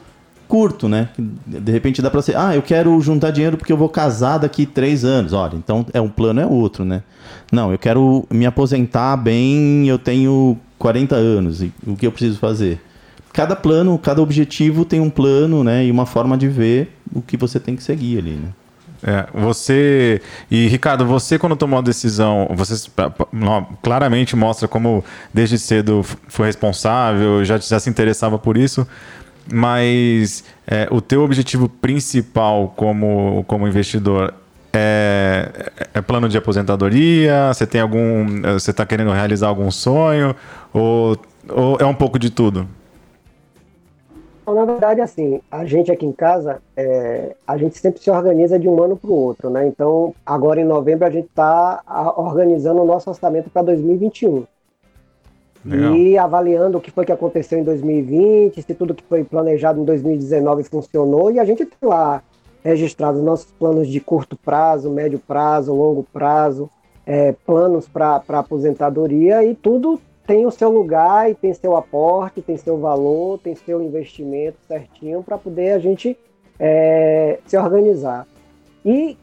curto, né? De repente dá para ser, ah, eu quero juntar dinheiro porque eu vou casar daqui três anos. Olha, então é um plano é outro, né? Não, eu quero me aposentar bem, eu tenho 40 anos, e o que eu preciso fazer? Cada plano, cada objetivo tem um plano, né? E uma forma de ver o que você tem que seguir ali, né? É, você e Ricardo, você quando tomou a decisão, você claramente mostra como desde cedo foi responsável, já, já se interessava por isso, mas é, o teu objetivo principal como, como investidor é, é, plano de aposentadoria? Você tem algum, você está querendo realizar algum sonho ou, ou é um pouco de tudo? Então, na verdade, assim, a gente aqui em casa, é, a gente sempre se organiza de um ano para o outro, né? Então, agora em novembro, a gente está organizando o nosso orçamento para 2021. Legal. E avaliando o que foi que aconteceu em 2020, se tudo que foi planejado em 2019 funcionou, e a gente tem lá registrado nossos planos de curto prazo, médio prazo, longo prazo, é, planos para aposentadoria, e tudo tem o seu lugar e tem seu aporte, tem seu valor, tem seu investimento certinho para poder a gente é, se organizar. E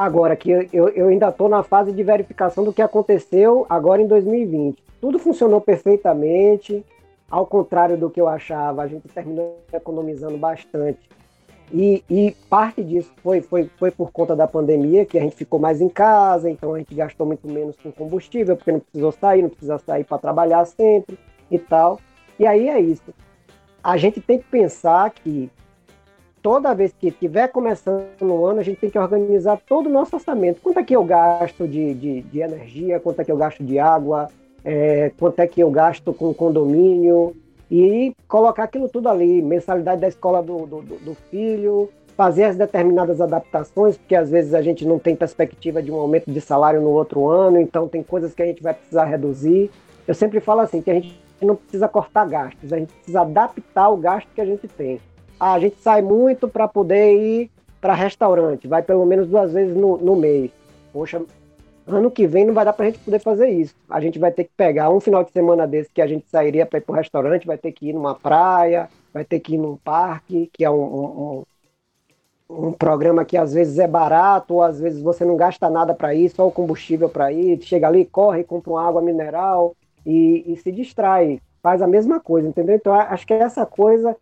Agora que eu, eu ainda estou na fase de verificação do que aconteceu agora em 2020. Tudo funcionou perfeitamente, ao contrário do que eu achava, a gente terminou economizando bastante. E, e, parte disso foi, foi, foi por conta da pandemia, que a gente ficou mais em casa, então a gente gastou muito menos com combustível, porque não precisou sair, não precisa sair para trabalhar sempre e tal. E aí é isso. A gente tem que pensar que toda vez que estiver começando o ano, a gente tem que organizar todo o nosso orçamento. Quanto é que eu gasto de, de, de energia, quanto é que eu gasto de água, é, quanto é que eu gasto com condomínio, e colocar aquilo tudo ali, mensalidade da escola do, do, do, filho, fazer as determinadas adaptações, porque às vezes a gente não tem perspectiva de um aumento de salário no outro ano, então tem coisas que a gente vai precisar reduzir. Eu sempre falo assim, que a gente não precisa cortar gastos, a gente precisa adaptar o gasto que a gente tem. Ah, a gente sai muito para poder ir para restaurante, vai pelo menos duas vezes no, no mês. Poxa, ano que vem não vai dar para a gente poder fazer isso. A gente vai ter que pegar um final de semana desse que a gente sairia para ir para o restaurante, vai ter que ir numa praia, vai ter que ir num parque, que é um, um, um programa que às vezes é barato, ou às vezes você não gasta nada para ir, só o combustível para ir. Chega ali, corre, compra uma água mineral e, e se distrai. Faz a mesma coisa, entendeu? Então acho que essa coisa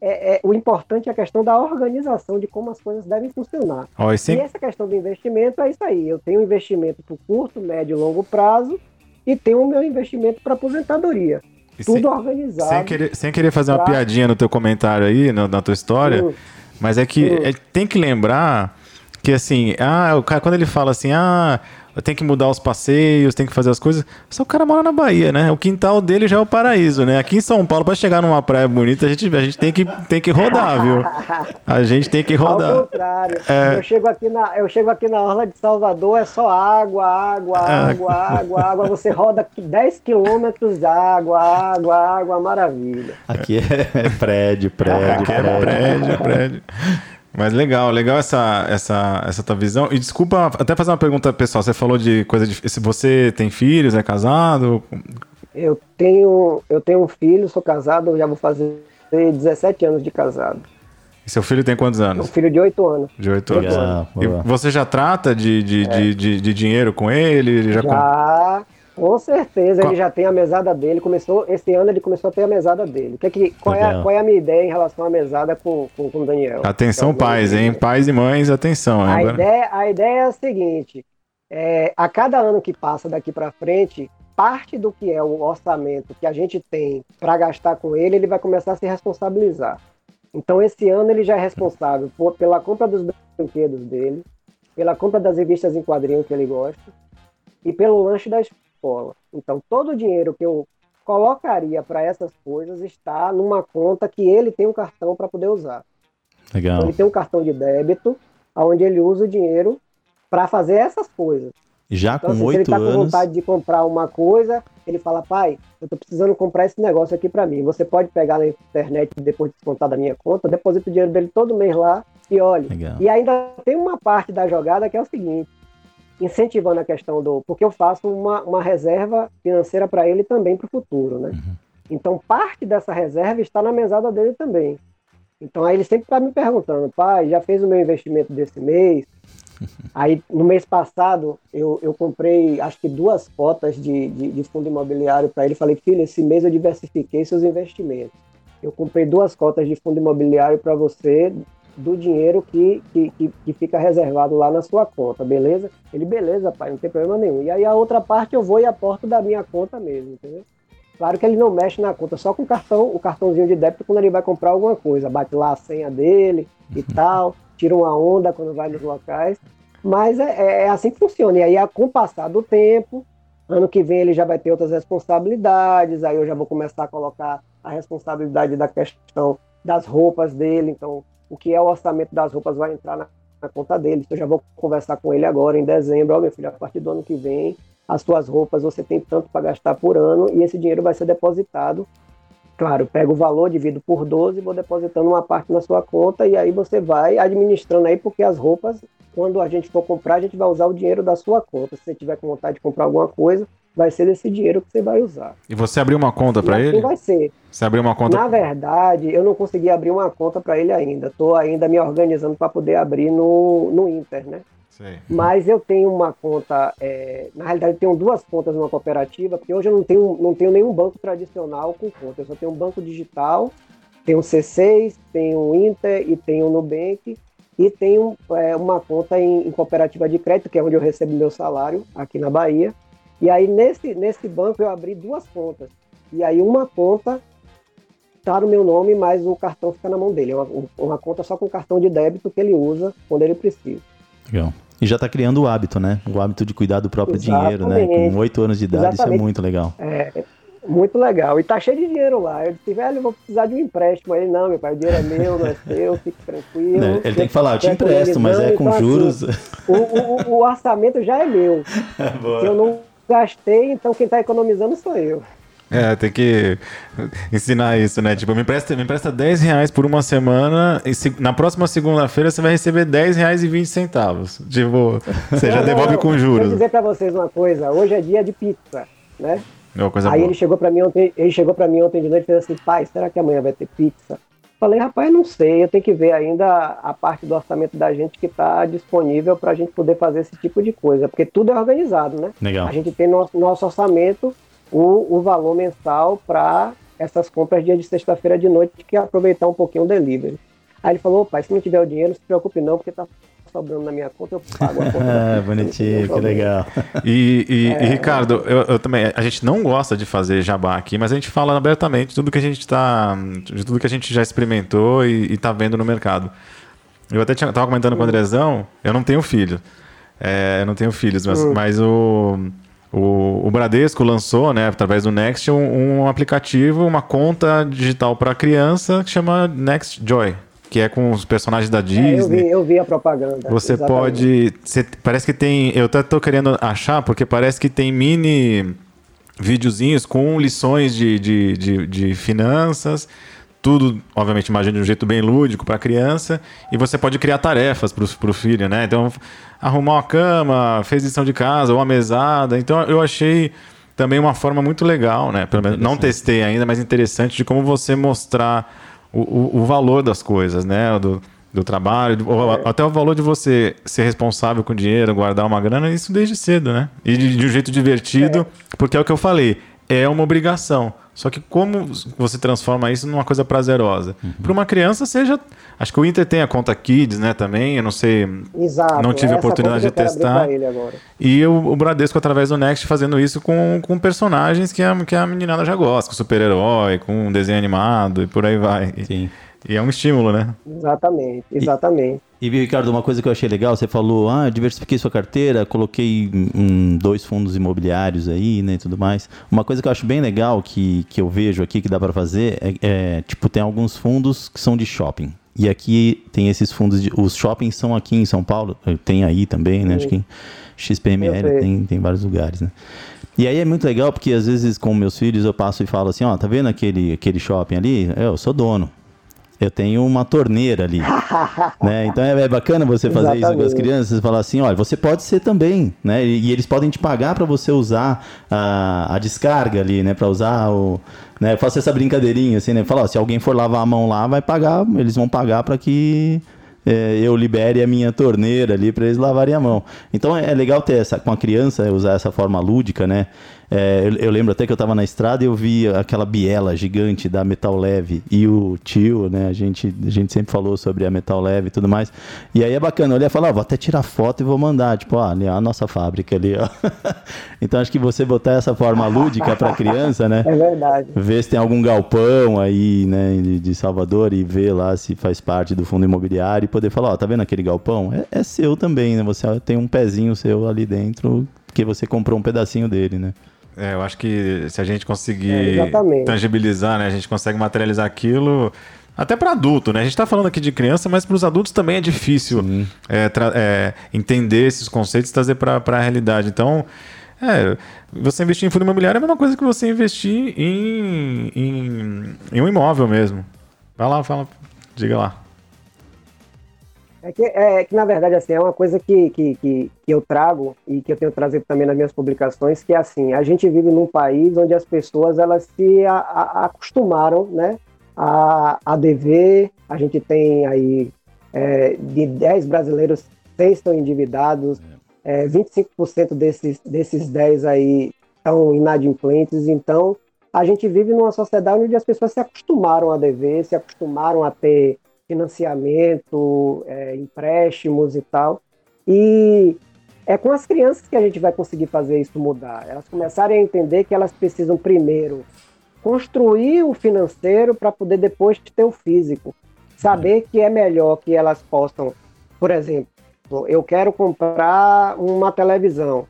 é, é, o importante é a questão da organização de como as coisas devem funcionar. Oh, e, e essa questão do investimento é isso aí. Eu tenho investimento para curto, médio e longo prazo e tenho o meu investimento para aposentadoria. E Tudo sem, organizado. Sem querer, sem querer fazer pra... uma piadinha no teu comentário aí, na, na tua história, hum. mas é que hum. é, tem que lembrar que assim, ah, o cara, quando ele fala assim, ah, tem que mudar os passeios, tem que fazer as coisas. Só o cara mora na Bahia, né? O quintal dele já é o paraíso, né? Aqui em São Paulo, para chegar numa praia bonita, a gente, a gente tem, que, tem que rodar, viu? A gente tem que rodar. Ao contrário. É... Eu, chego aqui na, eu chego aqui na Orla de Salvador, é só água, água, é. água, água, água. Você roda 10 quilômetros de água, água, água, maravilha. Aqui é, é prédio, prédio, Aqui é prédio, prédio. Mas legal, legal essa, essa, essa tua visão. E desculpa, até fazer uma pergunta pessoal. Você falou de coisa de. Se você tem filhos, é casado? Eu tenho, eu tenho um filho, sou casado, já vou fazer 17 anos de casado. E seu filho tem quantos anos? Um filho de 8 anos. De 8 anos. e você já trata de, de, é. de, de, de, dinheiro com ele? ele já, já com certeza, qual... ele já tem a mesada dele. Começou esse ano ele começou a ter a mesada dele. Que, que, qual, é a, qual é a minha ideia em relação à mesada com, com, com o Daniel? Atenção, então, pais, hein? Pais e mães, atenção. A, ideia, a ideia é a seguinte: é, a cada ano que passa daqui para frente, parte do que é o orçamento que a gente tem para gastar com ele, ele vai começar a se responsabilizar. Então, esse ano ele já é responsável por, pela compra dos brinquedos dele, pela compra das revistas em quadrinho que ele gosta e pelo lanche da escola. Então, todo o dinheiro que eu colocaria para essas coisas está numa conta que ele tem um cartão para poder usar. Legal. Então, ele tem um cartão de débito, onde ele usa o dinheiro para fazer essas coisas. Já então, com oito assim, se ele está com vontade de comprar uma coisa, ele fala, pai, eu estou precisando comprar esse negócio aqui para mim. Você pode pegar na internet depois de descontar da minha conta, deposita o dinheiro dele todo mês lá e olha. Legal. E ainda tem uma parte da jogada que é o seguinte: incentivando a questão do. Porque eu faço uma, uma reserva financeira para ele também para o futuro, né? Uhum. Então, parte dessa reserva está na mesada dele também. Então, aí ele sempre está me perguntando, pai, já fez o meu investimento desse mês? Aí, no mês passado, eu, eu comprei, acho que duas cotas de, de, de fundo imobiliário para ele. Falei, filho, esse mês eu diversifiquei seus investimentos. Eu comprei duas cotas de fundo imobiliário para você, do dinheiro que, que, que, fica reservado lá na sua conta, beleza? Ele, beleza, pai, não tem problema nenhum. E aí a outra parte eu vou e aporto da minha conta mesmo, entendeu? Claro que ele não mexe na conta, só com o cartão, o cartãozinho de débito quando ele vai comprar alguma coisa. Bate lá a senha dele e uhum. tal, tira uma onda quando vai nos locais. Mas é, é, é assim que funciona. E aí, com o passar do tempo, ano que vem ele já vai ter outras responsabilidades, aí eu já vou começar a colocar a responsabilidade da questão das roupas dele. Então, o que é o orçamento das roupas vai entrar na, na conta dele. Então, eu já vou conversar com ele agora em dezembro. Ó, meu filho, a partir do ano que vem, as suas roupas você tem tanto para gastar por ano e esse dinheiro vai ser depositado. Claro, pego o valor, divido por 12 e vou depositando uma parte na sua conta e aí você vai administrando aí, porque as roupas, quando a gente for comprar, a gente vai usar o dinheiro da sua conta. Se você tiver com vontade de comprar alguma coisa, vai ser desse dinheiro que você vai usar. E você abriu uma conta para assim ele? vai ser. Você abriu uma conta? Na verdade, eu não consegui abrir uma conta para ele ainda. Estou ainda me organizando para poder abrir no, no Inter, né? Mas eu tenho uma conta, é, na realidade eu tenho duas contas numa cooperativa, porque hoje eu não tenho, não tenho nenhum banco tradicional com conta, eu só tenho um banco digital, tenho um C6, tenho Inter e tenho Nubank, e tenho é, uma conta em, em, cooperativa de crédito, que é onde eu recebo meu salário, aqui na Bahia. E aí nesse, nesse banco eu abri duas contas. E aí uma conta está no meu nome, mas o cartão fica na mão dele. É uma, uma conta só com cartão de débito que ele usa quando ele precisa. Legal. E já está criando o hábito, né? O hábito de cuidar do próprio Exatamente. dinheiro, né? Com oito anos de idade, Exatamente. isso é muito legal. É, muito legal. E tá cheio de dinheiro lá. Eu disse, velho, eu vou precisar de um empréstimo. Ele, não, meu pai, o dinheiro é meu, não é seu, fique tranquilo. Ele tem que falar, eu te empresto, mas é com então, assim, juros. Assim, o, o, o, orçamento já é meu. Se eu não gastei, então quem tá economizando sou eu. É, tem que ensinar isso, né? Tipo, me empresta, me empresta 10 reais por uma semana e se, na próxima segunda-feira você vai receber 10 reais e 20 centavos. Tipo, você já devolve com juros. Vou dizer pra vocês uma coisa, hoje é dia de pizza, né? É coisa Aí boa. ele chegou para mim ontem, ele chegou para mim ontem de noite e fez assim, pai, será que amanhã vai ter pizza? Falei, rapaz, não sei, eu tenho que ver ainda a parte do orçamento da gente que está disponível para a gente poder fazer esse tipo de coisa, porque tudo é organizado, né? Legal. A gente tem no nosso orçamento o, o valor mensal para essas compras dia de sexta-feira de noite, que é aproveitar um pouquinho o delivery. Aí ele falou, pai, se não tiver o dinheiro, não se preocupe não, porque tá sobrando na minha conta, eu pago a conta. ah, bonitinho, que legal. E, e, é, e Ricardo, eu, eu, também, a gente não gosta de fazer jabá aqui, mas a gente fala abertamente tudo que a gente tá, de tudo que a gente já experimentou e, e tá vendo no mercado. Eu até tinha, tava comentando com o Andrezão, eu não tenho filho. É, eu não tenho filhos, mas, hum. mas o, o, o, Bradesco lançou, né, através do Next, um, um aplicativo, uma conta digital para criança que chama Next Joy que é com os personagens da Disney. É, eu, vi, eu vi a propaganda. Você exatamente. pode. Você, parece que tem. Eu até tô querendo achar, porque parece que tem mini videozinhos com lições de, de, de, de finanças. Tudo, obviamente, imagina de um jeito bem lúdico para a criança. E você pode criar tarefas para o filho, né? Então, arrumar uma cama, fez lição de casa, ou uma mesada. Então, eu achei também uma forma muito legal, né? Pelo menos não testei ainda, mas interessante de como você mostrar o, o, valor das coisas, né? Do, do trabalho, do, é. até o valor de você ser responsável com o dinheiro, guardar uma grana, isso desde cedo, né? E de, de um jeito divertido, é. porque é o que eu falei, é uma obrigação. Só que como você transforma isso numa coisa prazerosa? Uhum. Para uma criança, seja. Acho que o Inter tem a conta Kids, né, também. Eu não sei. Exato. Não tive a oportunidade de testar. E o, o, Bradesco, através do Next, fazendo isso com, com personagens que a, que a meninada já gosta, com super-herói, com desenho animado e por aí vai. Sim. E é um estímulo, né? Exatamente, exatamente. E, e Ricardo, uma coisa que eu achei legal, você falou, ah, diversifiquei sua carteira, coloquei um, dois fundos imobiliários aí, né, e tudo mais. Uma coisa que eu acho bem legal que, que eu vejo aqui que dá para fazer é, é, tipo, tem alguns fundos que são de shopping. E aqui tem esses fundos, de, os shoppings são aqui em São Paulo, tem aí também, né, acho que em XPML tem, tem vários lugares, né. E aí é muito legal porque às vezes com meus filhos eu passo e falo assim, ó, tá vendo aquele, aquele shopping ali? Eu sou dono eu tenho uma torneira ali. né? Então é, é, bacana você fazer Exatamente. isso com as crianças, falar assim, olha, você pode ser também, né? E, e eles podem te pagar para você usar a, a descarga ali, né? Para usar o, né? Eu faço essa brincadeirinha assim, né? Falar, se alguém for lavar a mão lá, vai pagar, eles vão pagar para que é, eu libere a minha torneira ali para eles lavarem a mão. Então é, é legal ter essa com a criança usar essa forma lúdica, né? É, eu, eu, lembro até que eu estava na estrada e eu vi aquela biela gigante da Metal Leve e o tio, né? A gente, a gente sempre falou sobre a Metal Leve e tudo mais. E aí é bacana olhar e falar, oh, vou até tirar foto e vou mandar. Tipo, ah, ali, a nossa fábrica ali, ó. então acho que você botar essa forma lúdica para criança, né? É verdade. Ver se tem algum galpão aí, né, de, de, Salvador e ver lá se faz parte do fundo imobiliário e poder falar, ó, tá vendo aquele galpão? É, é seu também, né? Você tem um pezinho seu ali dentro porque você comprou um pedacinho dele, né? É, eu acho que se a gente conseguir é, tangibilizar, né, a gente consegue materializar aquilo. Até para adulto, né? A gente está falando aqui de criança, mas para os adultos também é difícil é, é, entender esses conceitos e trazer para a realidade. Então, é, você investir em fundo imobiliário é a mesma coisa que você investir em, em, em um imóvel mesmo. Vai lá, fala, diga lá. É que, é que, na verdade, assim, é uma coisa que, que, que, eu trago e que eu tenho trazido também nas minhas publicações, que é assim, a gente vive num país onde as pessoas, elas se a, a, acostumaram, né, a, a dever, a gente tem aí, é, de 10 brasileiros, seis estão endividados, é, 25% desses, desses 10 aí estão inadimplentes, então a gente vive numa sociedade onde as pessoas se acostumaram a dever, se acostumaram a ter financiamento, é, empréstimos e tal. E é com as crianças que a gente vai conseguir fazer isso mudar. Elas começarem a entender que elas precisam primeiro construir o financeiro para poder depois ter o físico. Saber que é melhor que elas possam, por exemplo, eu quero comprar uma televisão.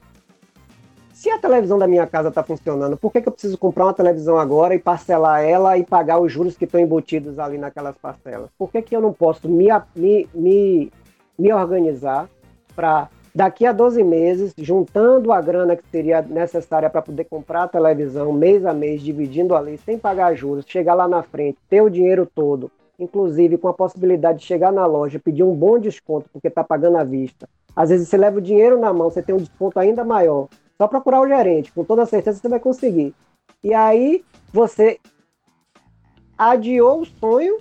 Se a televisão da minha casa está funcionando, por que, que eu preciso comprar uma televisão agora e parcelar ela e pagar os juros que estão embutidos ali naquelas parcelas? Por que, que eu não posso me, me, me, me organizar para, daqui a 12 meses, juntando a grana que seria necessária para poder comprar a televisão mês a mês, dividindo ali, sem pagar juros, chegar lá na frente, ter o dinheiro todo, inclusive com a possibilidade de chegar na loja, pedir um bom desconto, porque está pagando à vista. Às vezes você leva o dinheiro na mão, você tem um desconto ainda maior. Só procurar o gerente, com toda certeza você vai conseguir. E aí você adiou o sonho,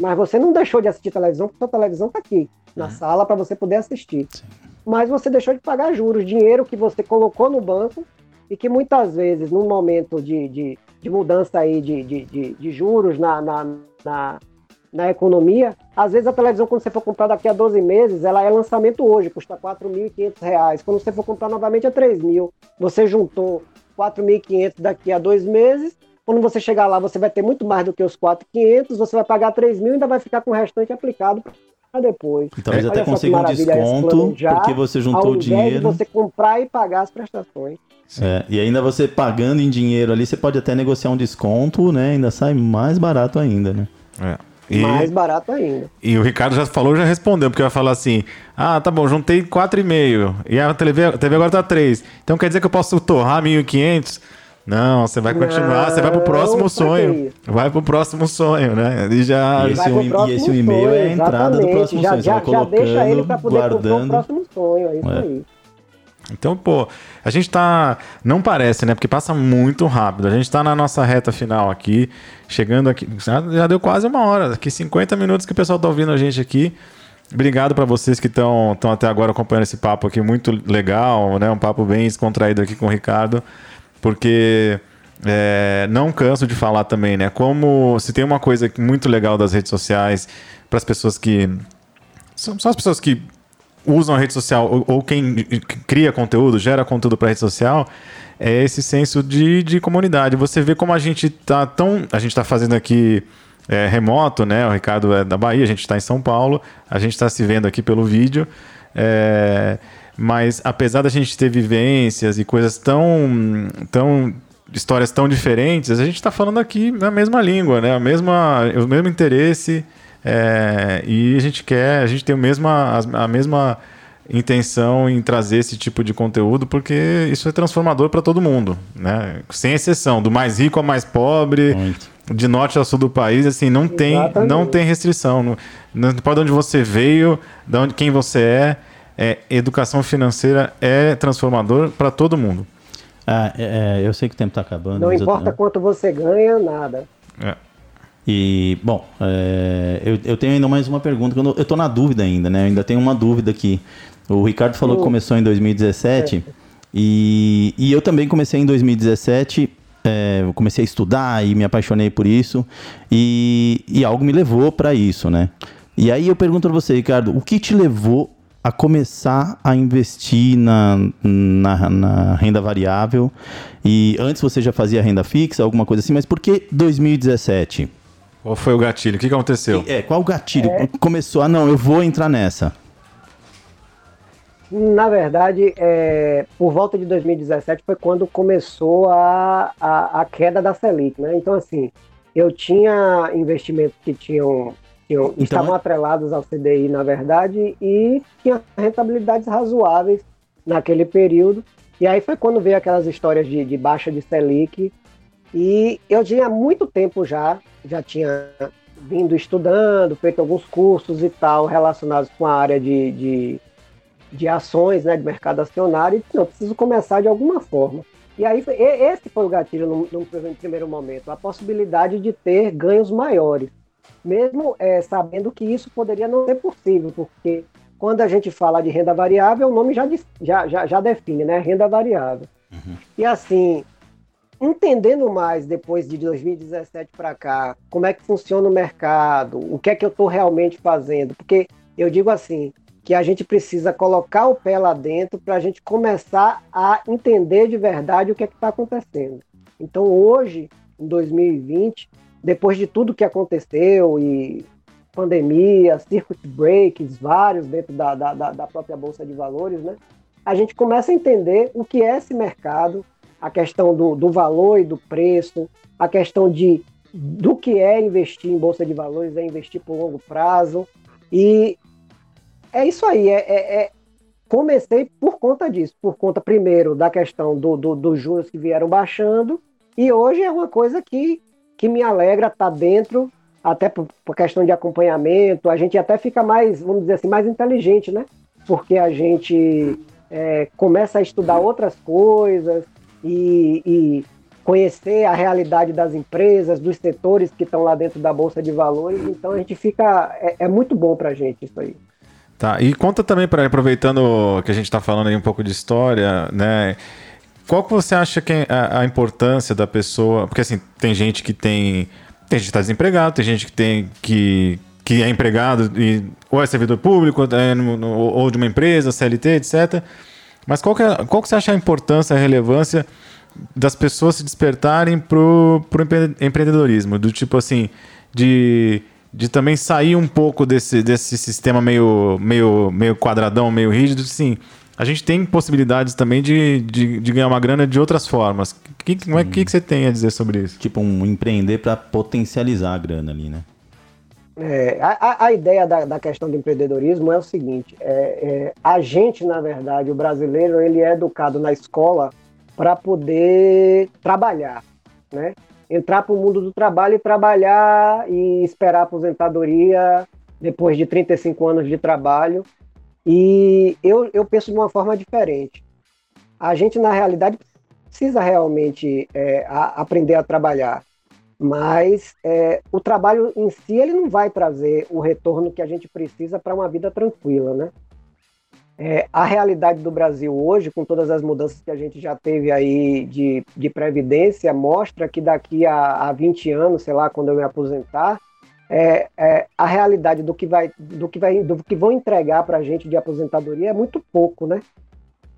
mas você não deixou de assistir televisão, porque a televisão está aqui na uhum. sala para você poder assistir. Sim. Mas você deixou de pagar juros, dinheiro que você colocou no banco e que muitas vezes, num momento de, de, de mudança aí de, de, de, de juros na, na, na, na economia, às vezes a televisão, quando você for comprar daqui a 12 meses, ela é lançamento hoje, custa R$ 4.500. Quando você for comprar novamente é R$ 3.000. Você juntou R$ 4.500 daqui a dois meses, quando você chegar lá, você vai ter muito mais do que os 4.500, você vai pagar 3 mil e ainda vai ficar com o restante aplicado para depois. E talvez até conseguir um desconto, porque você juntou o dinheiro. Você comprar e pagar as prestações. É, e ainda você pagando em dinheiro ali, você pode até negociar um desconto, né? Ainda sai mais barato ainda, né? É. E, mais barato ainda. E o Ricardo já falou, já respondeu, porque vai falar assim: ah, tá bom, juntei 4,5 e a TV, a TV agora tá 3. Então quer dizer que eu posso torrar 1.500? Não, você vai continuar, não, você vai pro próximo sonho. Vai pro próximo sonho, né? E, já... e esse, um, e esse e-mail é a entrada do próximo já, sonho. Já, já deixa ele para poder guardando. o próximo sonho, é isso é. aí. Então, pô, a gente tá. Não parece, né? Porque passa muito rápido. A gente tá na nossa reta final aqui, chegando aqui. Já deu quase uma hora, aqui 50 minutos que o pessoal tá ouvindo a gente aqui. Obrigado para vocês que estão até agora acompanhando esse papo aqui, muito legal, né? Um papo bem descontraído aqui com o Ricardo, porque é, não canso de falar também, né? Como se tem uma coisa muito legal das redes sociais para as pessoas que são só as pessoas que usam a rede social ou, ou quem cria conteúdo, gera conteúdo para rede social, é esse senso de, de comunidade. Você vê como a gente tá tão. A gente está fazendo aqui é, remoto, né? O Ricardo é da Bahia, a gente está em São Paulo, a gente está se vendo aqui pelo vídeo. É, mas apesar da gente ter vivências e coisas tão, tão histórias tão diferentes, a gente está falando aqui na mesma língua, né? A mesma, o mesmo interesse. É, e a gente quer, a gente tem a mesma, a mesma intenção em trazer esse tipo de conteúdo, porque isso é transformador para todo mundo, né? Sem exceção, do mais rico ao mais pobre, Muito. de norte a sul do país, assim, não tem, não tem restrição. Não, não importa onde você veio, de onde, quem você é, é educação financeira é transformador para todo mundo. Ah, é, é, eu sei que o tempo está acabando. Não importa eu... quanto você ganha, nada. É. E, bom, é, eu, eu, tenho ainda mais uma pergunta. Eu estou na dúvida ainda, né? Eu ainda tenho uma dúvida aqui. O Ricardo falou que começou em 2017 e, e eu também comecei em 2017. É, comecei a estudar e me apaixonei por isso e, e algo me levou para isso, né? E aí eu pergunto para você, Ricardo, o que te levou a começar a investir na, na, na, renda variável? E antes você já fazia renda fixa, alguma coisa assim, mas por que 2017? Qual foi o gatilho? O que aconteceu? É, qual o gatilho? É... Começou, ah, não, eu vou entrar nessa. Na verdade, é, por volta de 2017 foi quando começou a, a, a, queda da Selic, né? Então, assim, eu tinha investimentos que tinham, tinham então, estavam atrelados ao CDI, na verdade, e tinha rentabilidades razoáveis naquele período. E aí foi quando veio aquelas histórias de, de baixa de Selic, e eu tinha muito tempo já, já tinha vindo estudando, feito alguns cursos e tal relacionados com a área de, de, de ações, né, de mercado acionário, e não, preciso começar de alguma forma. E aí esse foi o gatilho no, no primeiro momento, a possibilidade de ter ganhos maiores, mesmo é, sabendo que isso poderia não ser possível, porque quando a gente fala de renda variável, o nome já, já, já, já define, né? Renda variável. Uhum. E assim, entendendo mais depois de 2017 para cá, como é que funciona o mercado, o que é que eu estou realmente fazendo, porque eu digo assim, que a gente precisa colocar o pé lá dentro para a gente começar a entender de verdade o que é que está acontecendo. Então hoje, em 2020, depois de tudo que aconteceu e pandemia, circuit breaks, vários dentro da, da, da própria Bolsa de Valores, né? A gente começa a entender o que é esse mercado, a questão do, do valor e do preço, a questão de do que é investir em Bolsa de Valores, é investir por longo prazo. E é isso aí, é, é, é comecei por conta disso, por conta primeiro da questão do, do, dos juros que vieram baixando, e hoje é uma coisa que, que me alegra estar tá dentro até por, por, questão de acompanhamento, a gente até fica mais, vamos dizer assim, mais inteligente, né? Porque a gente é, começa a estudar outras coisas e, e, conhecer a realidade das empresas, dos setores que estão lá dentro da Bolsa de Valores, então a gente fica. É, é muito bom para a gente isso aí. Tá, e conta também, para aproveitando que a gente está falando aí um pouco de história, né? Qual que você acha que é a, importância da pessoa? Porque assim, tem gente que tem tem gente que está desempregado, tem gente que tem que, que é empregado e ou é servidor público, é ou de uma empresa, CLT, etc. Mas qual que, é, qual que você acha a importância, a relevância das pessoas se despertarem para o empreendedorismo? Do tipo assim, de, de também sair um pouco desse, desse sistema meio, meio, meio quadradão, meio rígido, sim a gente tem possibilidades também de, de, de ganhar uma grana de outras formas. O que, que, que, que você tem a dizer sobre isso? Tipo, um empreender para potencializar a grana ali, né? É, a, a, ideia da, da, questão do empreendedorismo é o seguinte: é, é, a gente, na verdade, o brasileiro, ele é educado na escola para poder trabalhar, né? Entrar para o mundo do trabalho e trabalhar e esperar a aposentadoria depois de 35 anos de trabalho e eu, eu penso de uma forma diferente. A gente, na realidade, precisa realmente é, aprender a trabalhar, mas é, o trabalho em si ele não vai trazer o retorno que a gente precisa para uma vida tranquila, né? É, a realidade do Brasil hoje, com todas as mudanças que a gente já teve aí de, de previdência, mostra que daqui a, a 20 anos, sei lá, quando eu me aposentar, é, é, a realidade do que vai do que vai do que vão entregar para a gente de aposentadoria é muito pouco, né?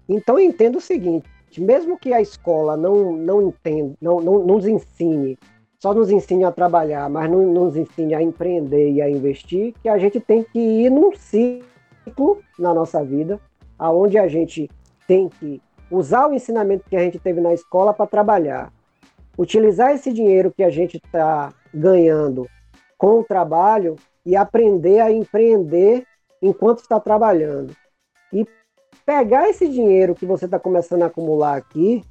Então eu entendo o seguinte: mesmo que a escola não não entenda, não, não, não nos ensine, só nos ensine a trabalhar, mas não nos ensine a empreender e a investir, que a gente tem que ir num ciclo na nossa vida, aonde a gente tem que usar o ensinamento que a gente teve na escola para trabalhar, utilizar esse dinheiro que a gente está ganhando com o trabalho e aprender a empreender enquanto está trabalhando. E pegar esse dinheiro que você está começando a acumular aqui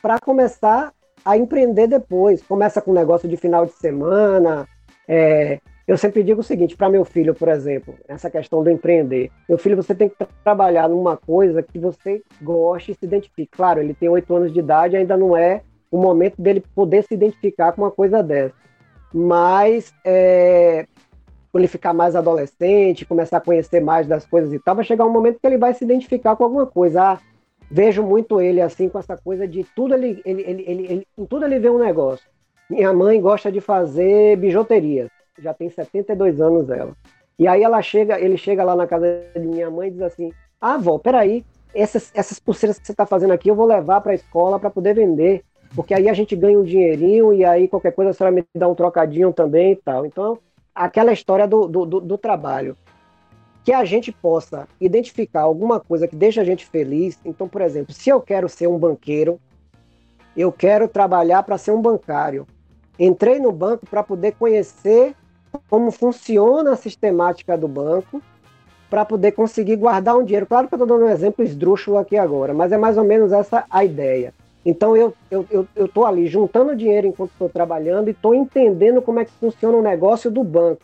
para começar a empreender depois. Começa com um negócio de final de semana. É, eu sempre digo o seguinte para meu filho, por exemplo, essa questão do empreender. Meu filho, você tem que trabalhar numa coisa que você goste e se identifique. Claro, ele tem oito anos de idade, ainda não é o momento dele poder se identificar com uma coisa dessa mas é, quando ele ficar mais adolescente, começar a conhecer mais das coisas e tal, vai chegar um momento que ele vai se identificar com alguma coisa. Ah, vejo muito ele assim com essa coisa de tudo ele, ele, ele, ele, ele em tudo ele vê um negócio. Minha mãe gosta de fazer bijuterias, já tem 72 anos ela. E aí ela chega, ele chega lá na casa de minha mãe e diz assim: "Ah, avó, peraí, essas, essas pulseiras que você está fazendo aqui eu vou levar para a escola para poder vender porque aí a gente ganha um dinheirinho e aí qualquer coisa a senhora me dá um trocadinho também e tal. Então, aquela história do, do, do, do trabalho. Que a gente possa identificar alguma coisa que deixa a gente feliz. Então, por exemplo, se eu quero ser um banqueiro, eu quero trabalhar para ser um bancário. Entrei no banco para poder conhecer como funciona a sistemática do banco, para poder conseguir guardar um dinheiro. Claro que eu estou dando um exemplo esdrúxulo aqui agora, mas é mais ou menos essa a ideia. Então eu eu eu, eu ali juntando dinheiro enquanto estou trabalhando e estou entendendo como é que funciona o negócio do banco.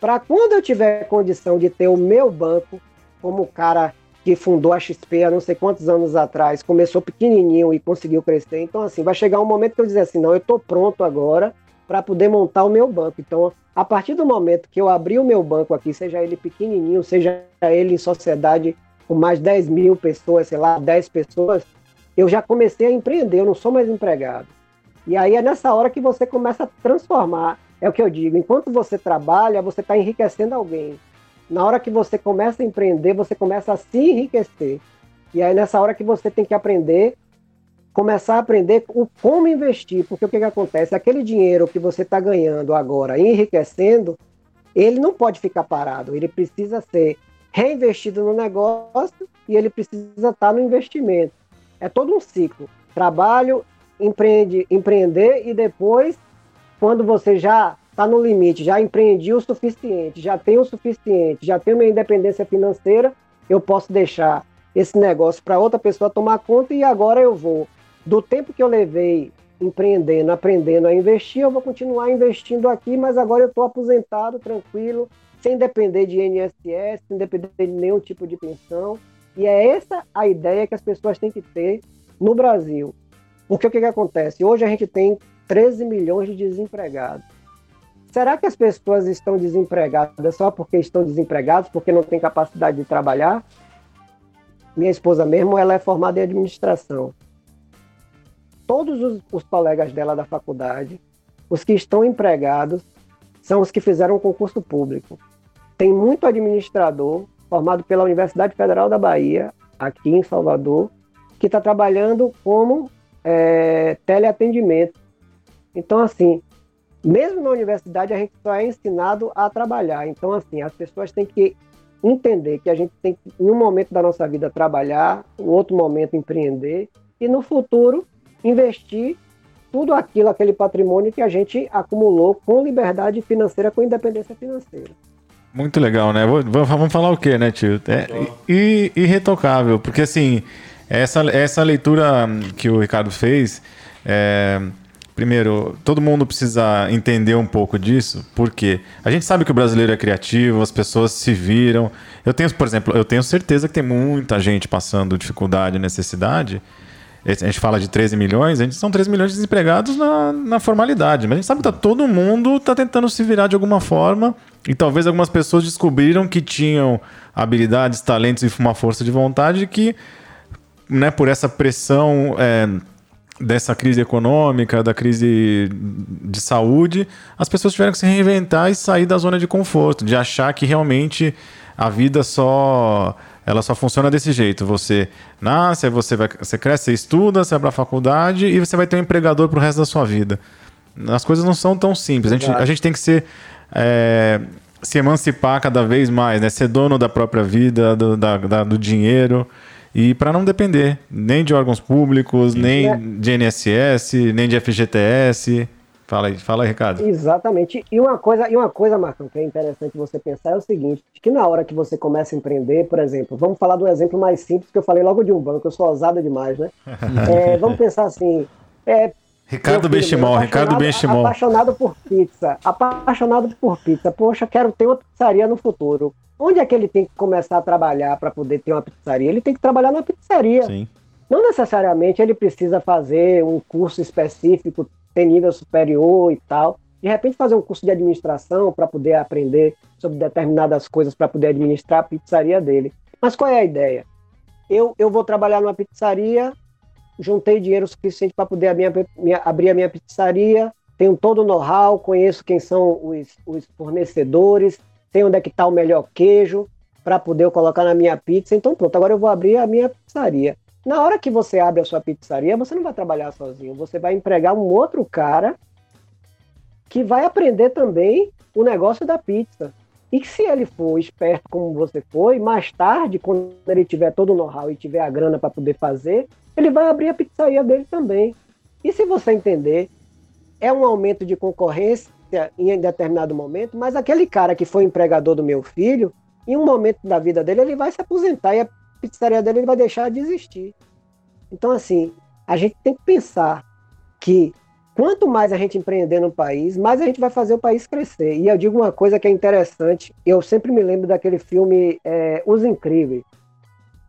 Para quando eu tiver condição de ter o meu banco, como o cara que fundou a XP há não sei quantos anos atrás, começou pequenininho e conseguiu crescer. Então assim, vai chegar um momento que eu dizer assim, não, eu estou pronto agora para poder montar o meu banco. Então A partir do momento que eu abri o meu banco aqui, seja ele pequenininho, seja ele em sociedade com mais 10 mil pessoas, sei lá, 10 pessoas, eu já comecei a empreender, eu não sou mais empregado. E aí é nessa hora que você começa a transformar. É o que eu digo, enquanto você trabalha, você está enriquecendo alguém. Na hora que você começa a empreender, você começa a se enriquecer. E aí nessa hora que você tem que aprender, começar a aprender o como investir, porque o que, que acontece? Aquele dinheiro que você está ganhando agora, enriquecendo, ele não pode ficar parado, ele precisa ser reinvestido no negócio e ele precisa estar tá no investimento. É todo um ciclo. Trabalho, empreende, empreender e depois, quando você já está no limite, já empreendi o suficiente, já tem o suficiente, já tenho minha independência financeira, eu posso deixar esse negócio para outra pessoa tomar conta e agora eu vou. Do tempo que eu levei empreendendo, aprendendo a investir, eu vou continuar investindo aqui, mas agora eu estou aposentado, tranquilo, sem depender de INSS, sem depender de nenhum tipo de pensão. E é essa a ideia que as pessoas têm que ter no Brasil. Porque o que, que acontece? Hoje a gente tem 13 milhões de desempregados. Será que as pessoas estão desempregadas só porque estão desempregadas, porque não têm capacidade de trabalhar? Minha esposa mesmo, ela é formada em administração. Todos os, os colegas dela da faculdade, os que estão empregados, são os que fizeram o concurso público. Tem muito administrador formado pela Universidade Federal da Bahia, aqui em Salvador, que está trabalhando como é, teleatendimento. Então, assim, mesmo na universidade, a gente só é ensinado a trabalhar. Então, assim, as pessoas têm que entender que a gente tem que, em um momento da nossa vida, trabalhar, em outro momento, empreender, e no futuro, investir tudo aquilo, aquele patrimônio que a gente acumulou com liberdade financeira, com independência financeira. Muito legal, né? Vamos falar o quê, né, tio? É irretocável, porque assim, essa, essa leitura que o Ricardo fez, é, primeiro, todo mundo precisa entender um pouco disso, porque a gente sabe que o brasileiro é criativo, as pessoas se viram. Eu tenho, por exemplo, eu tenho certeza que tem muita gente passando dificuldade e necessidade. A gente fala de 13 milhões, a gente são 13 milhões de desempregados na, na formalidade, mas a gente sabe que tá, todo mundo está tentando se virar de alguma forma e talvez algumas pessoas descobriram que tinham habilidades, talentos e uma força de vontade que né, por essa pressão é, dessa crise econômica, da crise de saúde, as pessoas tiveram que se reinventar e sair da zona de conforto, de achar que realmente a vida só ela só funciona desse jeito. Você nasce, você vai, você cresce, você estuda, você vai para a faculdade e você vai ter um empregador para o resto da sua vida. As coisas não são tão simples. A gente, a gente tem que ser é, se emancipar cada vez mais, né? Ser dono da própria vida, do, da, da, do dinheiro e para não depender nem de órgãos públicos, nem é. de INSS, nem de FGTS. Fala aí, fala aí, Ricardo. Exatamente. E uma coisa, e uma coisa, Marcão, que é interessante você pensar é o seguinte, que na hora que você começa a empreender, por exemplo, vamos falar do exemplo mais simples que eu falei logo de um banco, eu sou ousado demais, né? é, vamos pensar assim, é, Ricardo Benchimol, Ricardo Benchimol. Apaixonado por pizza, apaixonado por pizza. Poxa, quero ter uma pizzaria no futuro. Onde é que ele tem que começar a trabalhar para poder ter uma pizzaria? Ele tem que trabalhar na pizzaria. Sim. Não necessariamente ele precisa fazer um curso específico, ter nível superior e tal. De repente fazer um curso de administração para poder aprender sobre determinadas coisas para poder administrar a pizzaria dele. Mas qual é a ideia? Eu, eu vou trabalhar numa pizzaria, juntei dinheiro suficiente para poder a minha, minha, abrir a minha pizzaria, tenho todo o know-how, conheço quem são os, os fornecedores, sei onde é que está o melhor queijo para poder colocar na minha pizza. Então pronto, agora eu vou abrir a minha pizzaria. Na hora que você abre a sua pizzaria, você não vai trabalhar sozinho, você vai empregar um outro cara que vai aprender também o negócio da pizza. E se ele for esperto como você foi, mais tarde, quando ele tiver todo o know-how e tiver a grana para poder fazer, ele vai abrir a pizzaria dele também. E se você entender, é um aumento de concorrência em determinado momento, mas aquele cara que foi empregador do meu filho, em um momento da vida dele, ele vai se aposentar e a pizzaria dele ele vai deixar de existir. Então, assim, a gente tem que pensar que quanto mais a gente empreender no país, mais a gente vai fazer o país crescer. E eu digo uma coisa que é interessante, eu sempre me lembro daquele filme é, Os Incríveis,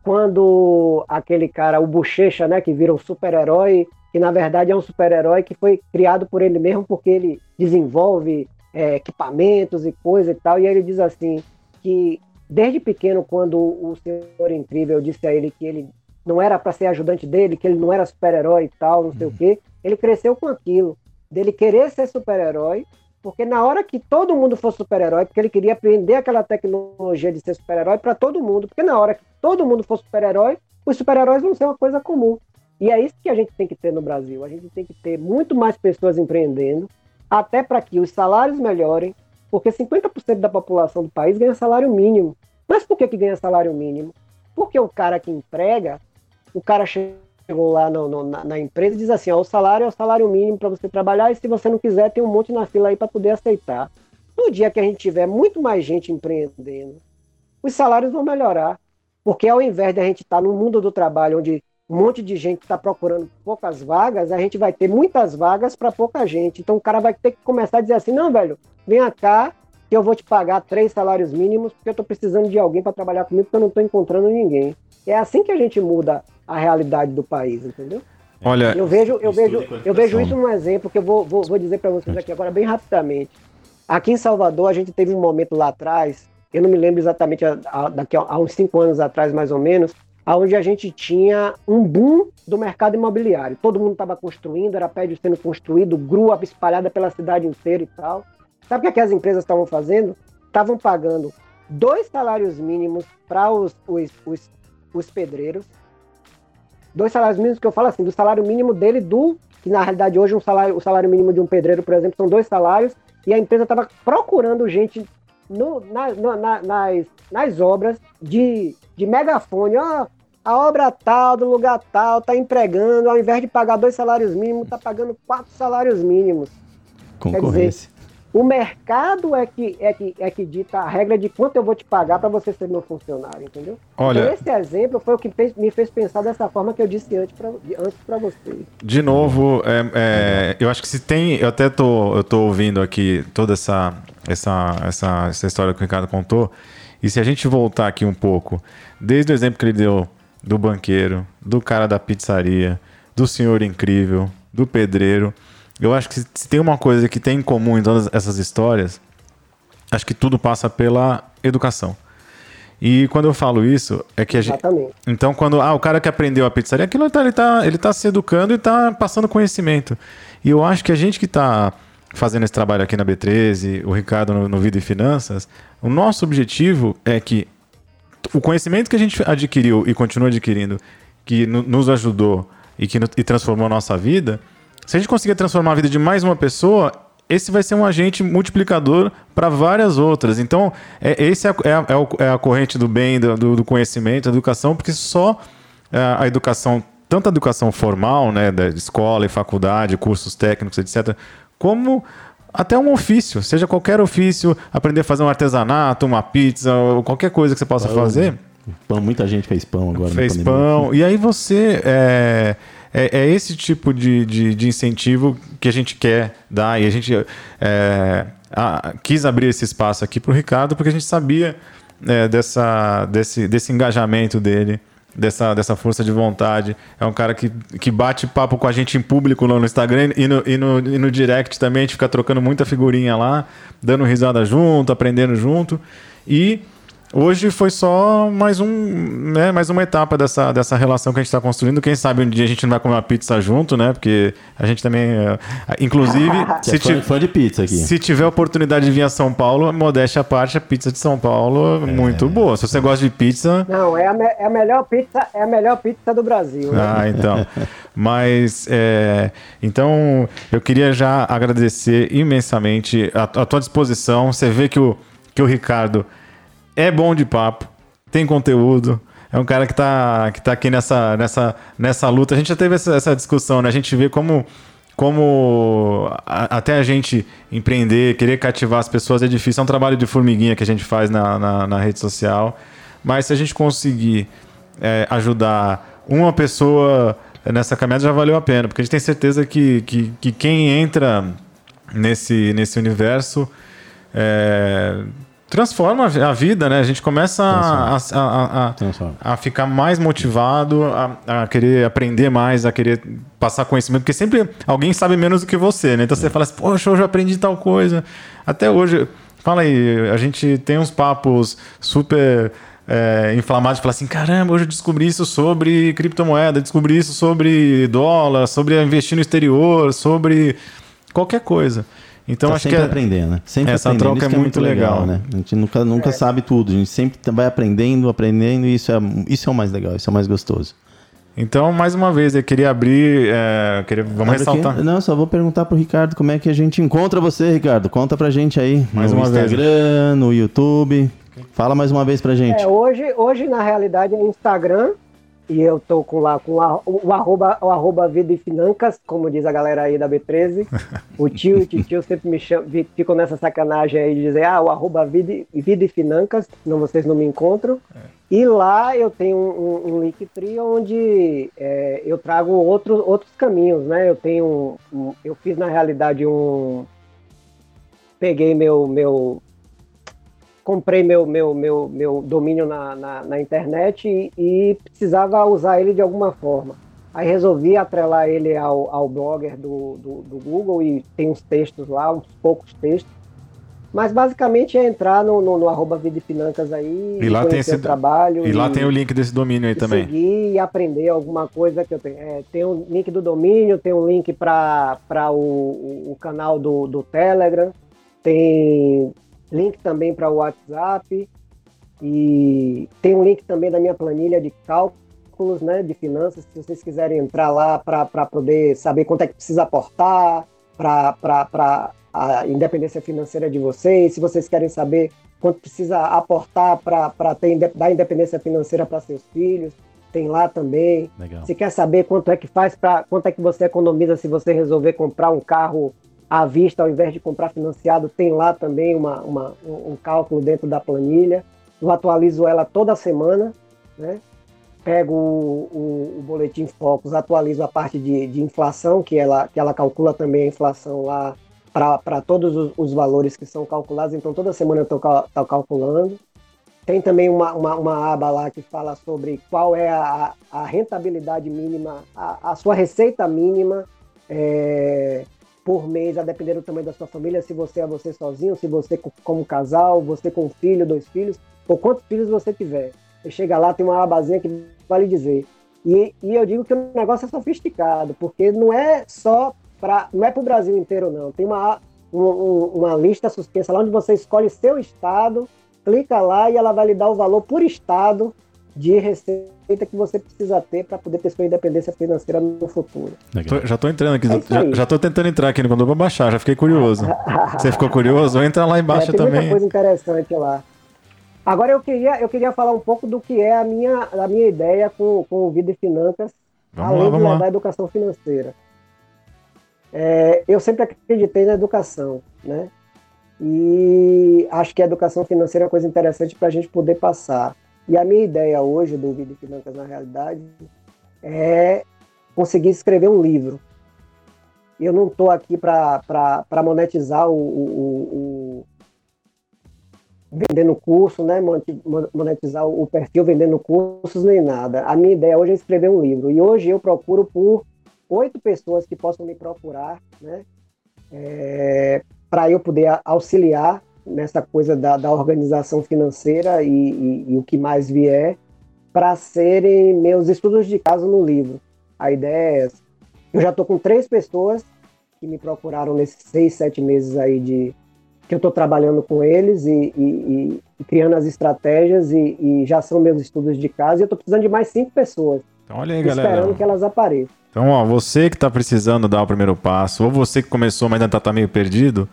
quando aquele cara, o Bochecha, né, que vira um super-herói que na verdade é um super-herói que foi criado por ele mesmo porque ele desenvolve é, equipamentos e coisa e tal. E ele diz assim que desde pequeno, quando o Senhor Incrível disse a ele que ele não era para ser ajudante dele, que ele não era super-herói e tal, não uhum. sei o uhum. quê, ele cresceu com aquilo, dele querer ser super-herói, porque na hora que todo mundo fosse super-herói, porque ele queria aprender aquela tecnologia de ser super-herói para todo mundo, porque na hora que todo mundo for super-herói, os super-heróis vão ser uma coisa comum. E é isso que a gente tem que ter no Brasil. A gente tem que ter muito mais pessoas empreendendo, até para que os salários melhorem, porque 50% da população do país ganha salário mínimo. Mas por que, que ganha salário mínimo? Porque o cara que emprega, o cara chegou lá no, no, na, na, empresa e diz assim: ó, o salário é o salário mínimo para você trabalhar, e se você não quiser, tem um monte na fila aí para poder aceitar. No dia que a gente tiver muito mais gente empreendendo, os salários vão melhorar. Porque ao invés de a gente estar tá no mundo do trabalho, onde um monte de gente está procurando poucas vagas, a gente vai ter muitas vagas para pouca gente. Então o cara vai ter que começar a dizer assim: não, velho, vem cá que eu vou te pagar três salários mínimos porque eu estou precisando de alguém para trabalhar comigo porque eu não estou encontrando ninguém. É assim que a gente muda a realidade do país, entendeu? Olha, eu vejo, eu vejo, eu vejo isso num exemplo que eu vou, vou, vou dizer para vocês aqui agora bem rapidamente. Aqui em Salvador a gente teve um momento lá atrás, eu não me lembro exatamente a, a, daqui a, a uns cinco anos atrás mais ou menos, onde a gente tinha um boom do mercado imobiliário. Todo mundo estava construindo, era prédio sendo construído, grua espalhada pela cidade inteira e tal. Sabe o que, é que as empresas estavam fazendo? Estavam pagando dois salários mínimos para os, os, os, os pedreiros, dois salários mínimos que eu falo assim, do salário mínimo dele do que na realidade hoje um salário, o salário mínimo de um pedreiro, por exemplo, são dois salários e a empresa estava procurando gente no, na, na, nas, nas obras de, de megafone, ó, a obra tal, do lugar tal, tá empregando, ao invés de pagar dois salários mínimos, tá pagando quatro salários mínimos. Concorrência. O mercado é que, é, que, é que dita a regra de quanto eu vou te pagar para você ser meu funcionário, entendeu? Olha, então, esse exemplo foi o que me fez pensar dessa forma que eu disse antes para antes vocês. De novo, é, é, eu acho que se tem. Eu até tô, eu tô ouvindo aqui toda essa, essa, essa, essa história que o Ricardo contou. E se a gente voltar aqui um pouco, desde o exemplo que ele deu do banqueiro, do cara da pizzaria, do senhor incrível, do pedreiro eu acho que se tem uma coisa que tem em comum em todas essas histórias, acho que tudo passa pela educação. E quando eu falo isso, é que a gente. Então, quando. Ah, o cara que aprendeu a pizzaria, aquilo ele tá, ele tá, ele tá se educando e tá passando conhecimento. E eu acho que a gente que está fazendo esse trabalho aqui na B13, o Ricardo no, no Vida e Finanças, o nosso objetivo é que o conhecimento que a gente adquiriu e continua adquirindo, que no, nos ajudou e que e transformou a nossa vida, se a gente conseguir transformar a vida de mais uma pessoa, esse vai ser um agente multiplicador para várias outras. Então, é, esse é, é, é, é, a corrente do bem, do, do conhecimento, da educação, porque só é, a educação, tanto a educação formal, né, da escola e faculdade, cursos técnicos, etc., como até um ofício, seja qualquer ofício, aprender a fazer um artesanato, uma pizza, qualquer coisa que você possa fazer. Pão, muita gente fez pão agora. Fez pão. E aí você é, é, é esse tipo de, de, de, incentivo que a gente quer dar. E a gente é, a, quis abrir esse espaço aqui para o Ricardo, porque a gente sabia é, dessa, desse, desse engajamento dele. Dessa, dessa força de vontade. É um cara que, que bate papo com a gente em público no Instagram e no, e, no, e no direct também. A gente fica trocando muita figurinha lá, dando risada junto, aprendendo junto. E Hoje foi só mais um, né, mais uma etapa dessa, dessa relação que a gente está construindo. Quem sabe um dia a gente não vai comer uma pizza junto, né? Porque a gente também, é, inclusive, se, é fã, de pizza aqui. se tiver oportunidade de vir a São Paulo, modéstia à parte, a pizza de São Paulo é muito boa. Se você gosta de pizza, não é a, me, é a melhor pizza, é a melhor pizza do Brasil. Né? Ah, então. Mas é, então eu queria já agradecer imensamente a, a tua disposição. Você vê que o que o Ricardo é bom de papo, tem conteúdo. É um cara que está que tá aqui nessa, nessa, nessa luta. A gente já teve essa, essa discussão, né? A gente vê como, como a, até a gente empreender, querer cativar as pessoas é difícil. É um trabalho de formiguinha que a gente faz na, na, na rede social. Mas se a gente conseguir é, ajudar uma pessoa nessa caminhada, já valeu a pena. Porque a gente tem certeza que, que, que quem entra nesse, nesse universo é, transforma a vida, né? A gente começa a, a, a, a, ficar mais motivado, a, querer aprender mais, a querer passar conhecimento, porque sempre alguém sabe menos do que você, né? Então você fala assim, poxa, hoje eu aprendi tal coisa. Até hoje, fala aí, a gente tem uns papos super é, inflamados, fala assim, caramba, hoje eu descobri isso sobre criptomoeda, descobri isso sobre dólar, sobre investir no exterior, sobre qualquer coisa. Então tá acho sempre que é, aprendendo, né? Sempre essa aprendendo. troca é, é, muito legal. legal. né? A gente nunca, nunca é. sabe tudo, a gente sempre vai aprendendo, aprendendo e isso é, isso é o mais legal, isso é o mais gostoso. Então, mais uma vez, eu queria abrir, é, queria, vamos Abre ressaltar. Aqui. Não, só vou perguntar pro Ricardo como é que a gente encontra você, Ricardo. Conta pra gente aí. Mais no uma Instagram, vez. No Instagram, no YouTube. Fala mais uma vez pra gente. É, hoje, hoje, na realidade, é Instagram e eu tô com lá com a, o, arroba, o arroba Vida e Financas, como diz a galera aí da B13. O tio e o tio sempre me chamam, ficam nessa sacanagem aí de dizer, ah, o arroba Vida, Vida e Financas, senão vocês não me encontram. É. E lá eu tenho um, um, um Linktree onde é, eu trago outro, outros caminhos, né? Eu tenho. Um, eu fiz na realidade um. Peguei meu, meu comprei meu, meu, meu, meu domínio na, na, na internet e, e, precisava usar ele de alguma forma. Aí resolvi atrelar ele ao, ao blogger do, do, do, Google e tem uns textos lá, uns poucos textos. Mas basicamente é entrar no, no, no arroba Vida Finanças aí e lá tem esse trabalho. E, e, lá tem o link desse domínio aí também. Seguir e aprender alguma coisa que eu tenho. É, tem o um link do domínio, tem um link para o, o, o canal do, do Telegram, tem link também para o WhatsApp e tem um link também da minha planilha de cálculos, né, de finanças, se vocês quiserem entrar lá para poder saber quanto é que precisa aportar para a independência financeira de vocês, se vocês querem saber quanto precisa aportar para dar independência financeira para seus filhos, tem lá também. Legal. Se quer saber quanto é que faz para quanto é que você economiza se você resolver comprar um carro à vista ao invés de comprar financiado, tem lá também uma, uma, um cálculo dentro da planilha. Eu atualizo ela toda semana, né? Pego o, o, o boletim Focus, atualizo a parte de, de, inflação, que ela, que ela calcula também a inflação lá para todos os, os, valores que são calculados. Então, toda semana eu estou calculando. Tem também uma, uma, uma, aba lá que fala sobre qual é a, a rentabilidade mínima, a, a sua receita mínima é, por mês, a depender do tamanho da sua família, se você é você sozinho, se você como casal, você com um filho, dois filhos, ou quantos filhos você tiver. Você chega lá, tem uma abazinha que vale dizer. E, e eu digo que o negócio é sofisticado, porque não é só para. não é para o Brasil inteiro, não. Tem uma, um, uma lista suspensa lá onde você escolhe seu estado, clica lá e ela vai lhe dar o valor por estado de receita que você precisa ter para poder ter sua independência financeira no futuro. Tô, já estou entrando aqui, é já, já tô tentando entrar aqui no Condor para baixar, já fiquei curioso. você ficou curioso? Entra lá embaixo é, tem também. Tem muita coisa interessante lá. Agora eu queria, eu queria falar um pouco do que é a minha, a minha ideia com, com o Vida e Finanças, vamos além lá, de levar lá. a educação financeira. É, eu sempre acreditei na educação, né? E acho que a educação financeira é uma coisa interessante para a gente poder passar. E a minha ideia hoje do Vida Finanças na realidade é conseguir escrever um livro. Eu não estou aqui para monetizar o, o, o, vendendo curso, né? monetizar o perfil vendendo cursos nem nada. A minha ideia hoje é escrever um livro. E hoje eu procuro por oito pessoas que possam me procurar, né? É, para eu poder auxiliar nessa coisa da, da organização financeira e, e, e, o que mais vier para serem meus estudos de caso no livro. A ideia é essa. Eu já estou com três pessoas que me procuraram nesses seis, sete meses aí de que eu estou trabalhando com eles e, e, criando as estratégias e, já são meus estudos de caso e eu estou precisando de mais cinco pessoas. Então, olha aí, esperando galera. Esperando que elas apareçam. Então, ó, você que está precisando dar o primeiro passo, ou você que começou, mas ainda está meio perdido,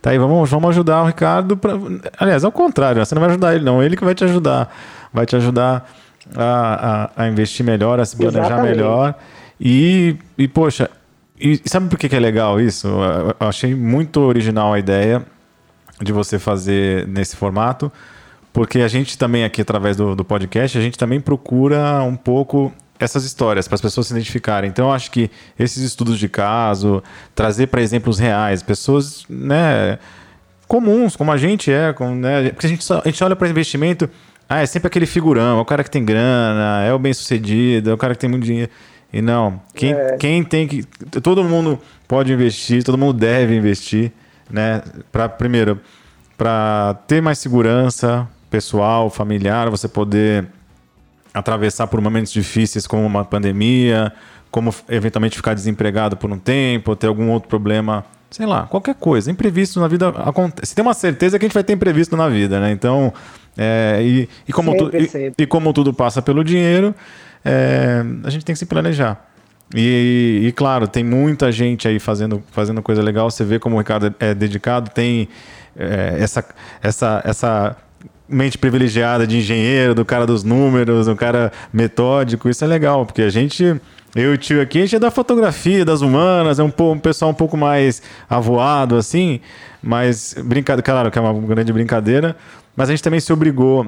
Tá aí, vamos, vamos ajudar o Ricardo. Pra... Aliás, ao contrário, você não vai ajudar ele, não. Ele que vai te ajudar. Vai te ajudar a, a, a investir melhor, a se planejar Exatamente. melhor. E, e poxa, e sabe por que, que é legal isso? Eu achei muito original a ideia de você fazer nesse formato, porque a gente também aqui, através do, do podcast, a gente também procura um pouco essas histórias para as pessoas se identificarem. Então, eu acho que esses estudos de caso, trazer para exemplos reais, pessoas, né, comuns, como a gente é, como, né? porque a gente, só, a gente olha para investimento, ah, é sempre aquele figurão, é o cara que tem grana, é o bem sucedido, é o cara que tem muito dinheiro. E não, quem, é. quem tem que. Todo mundo pode investir, todo mundo deve investir, né? Pra, primeiro, para ter mais segurança pessoal, familiar, você poder atravessar por momentos difíceis como uma pandemia, como eventualmente ficar desempregado por um tempo, ter algum outro problema, sei lá, qualquer coisa. Imprevisto na vida acontece. Tem uma certeza que a gente vai ter imprevisto na vida, né? Então, é, e, e, como tu. E, e, como tudo passa pelo dinheiro, é, a gente tem que se planejar. E, e, claro, tem muita gente aí fazendo, fazendo coisa legal. Você vê como o Ricardo é dedicado, tem é, essa, essa, essa mente privilegiada de engenheiro, do cara dos números, do cara metódico. Isso é legal, porque a gente, eu e o tio aqui, a gente é da fotografia, das humanas, é um, um pessoal um pouco mais avoado, assim, mas brincadeira, claro que é uma grande brincadeira, mas a gente também se obrigou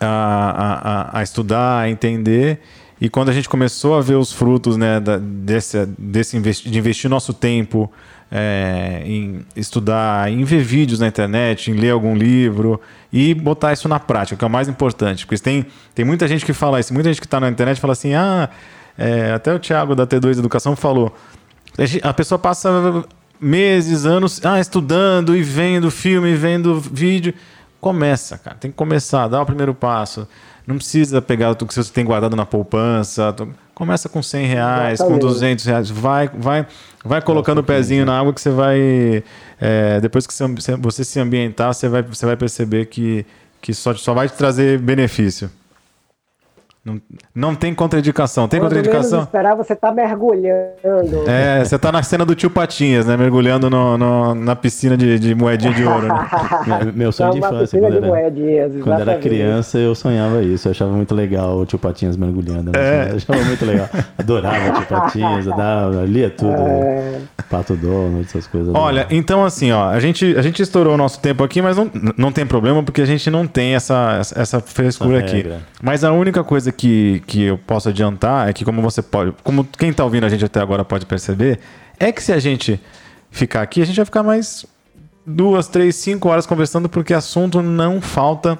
a, a, a estudar, a entender. E quando a gente começou a ver os frutos né, da, desse, desse investi de investir nosso tempo é, em estudar, em ver vídeos na internet, em ler algum livro e botar isso na prática, que é o mais importante. Porque tem, tem muita gente que fala isso, muita gente que está na internet fala assim: ah, é, até o Thiago da T2 Educação falou. A pessoa passa meses, anos ah, estudando e vendo filme, vendo vídeo. Começa, cara. Tem que começar, dá o primeiro passo. Não precisa pegar o que você tem guardado na poupança. Começa com 100 reais, com 200 reais. Vai, vai, vai colocando o pezinho na água que você vai. É, depois que você se ambientar, você vai, você vai perceber que, que só, só vai te trazer benefício. Não, não tem contraindicação. Tem Quando contraindicação? esperar, você tá mergulhando. É, você tá na cena do tio Patinhas, né? Mergulhando no, no na piscina de, de moedinha de ouro. Né? Meu sonho de infância. Quando, era, quando era criança, eu sonhava isso. Eu achava muito legal o tio Patinhas mergulhando. Né? É. Eu achava muito legal. Adorava o tio Patinhas, adorava, lia tudo. É. Pato Donald, essas coisas. Olha, então assim, ó, a gente, a gente estourou o nosso tempo aqui, mas não, não tem problema, porque a gente não tem essa, essa frescura aqui. Mas a única coisa que, que eu posso adiantar é que, como você pode. Como quem está ouvindo a gente até agora pode perceber, é que se a gente ficar aqui, a gente vai ficar mais duas, três, cinco horas conversando, porque assunto não falta.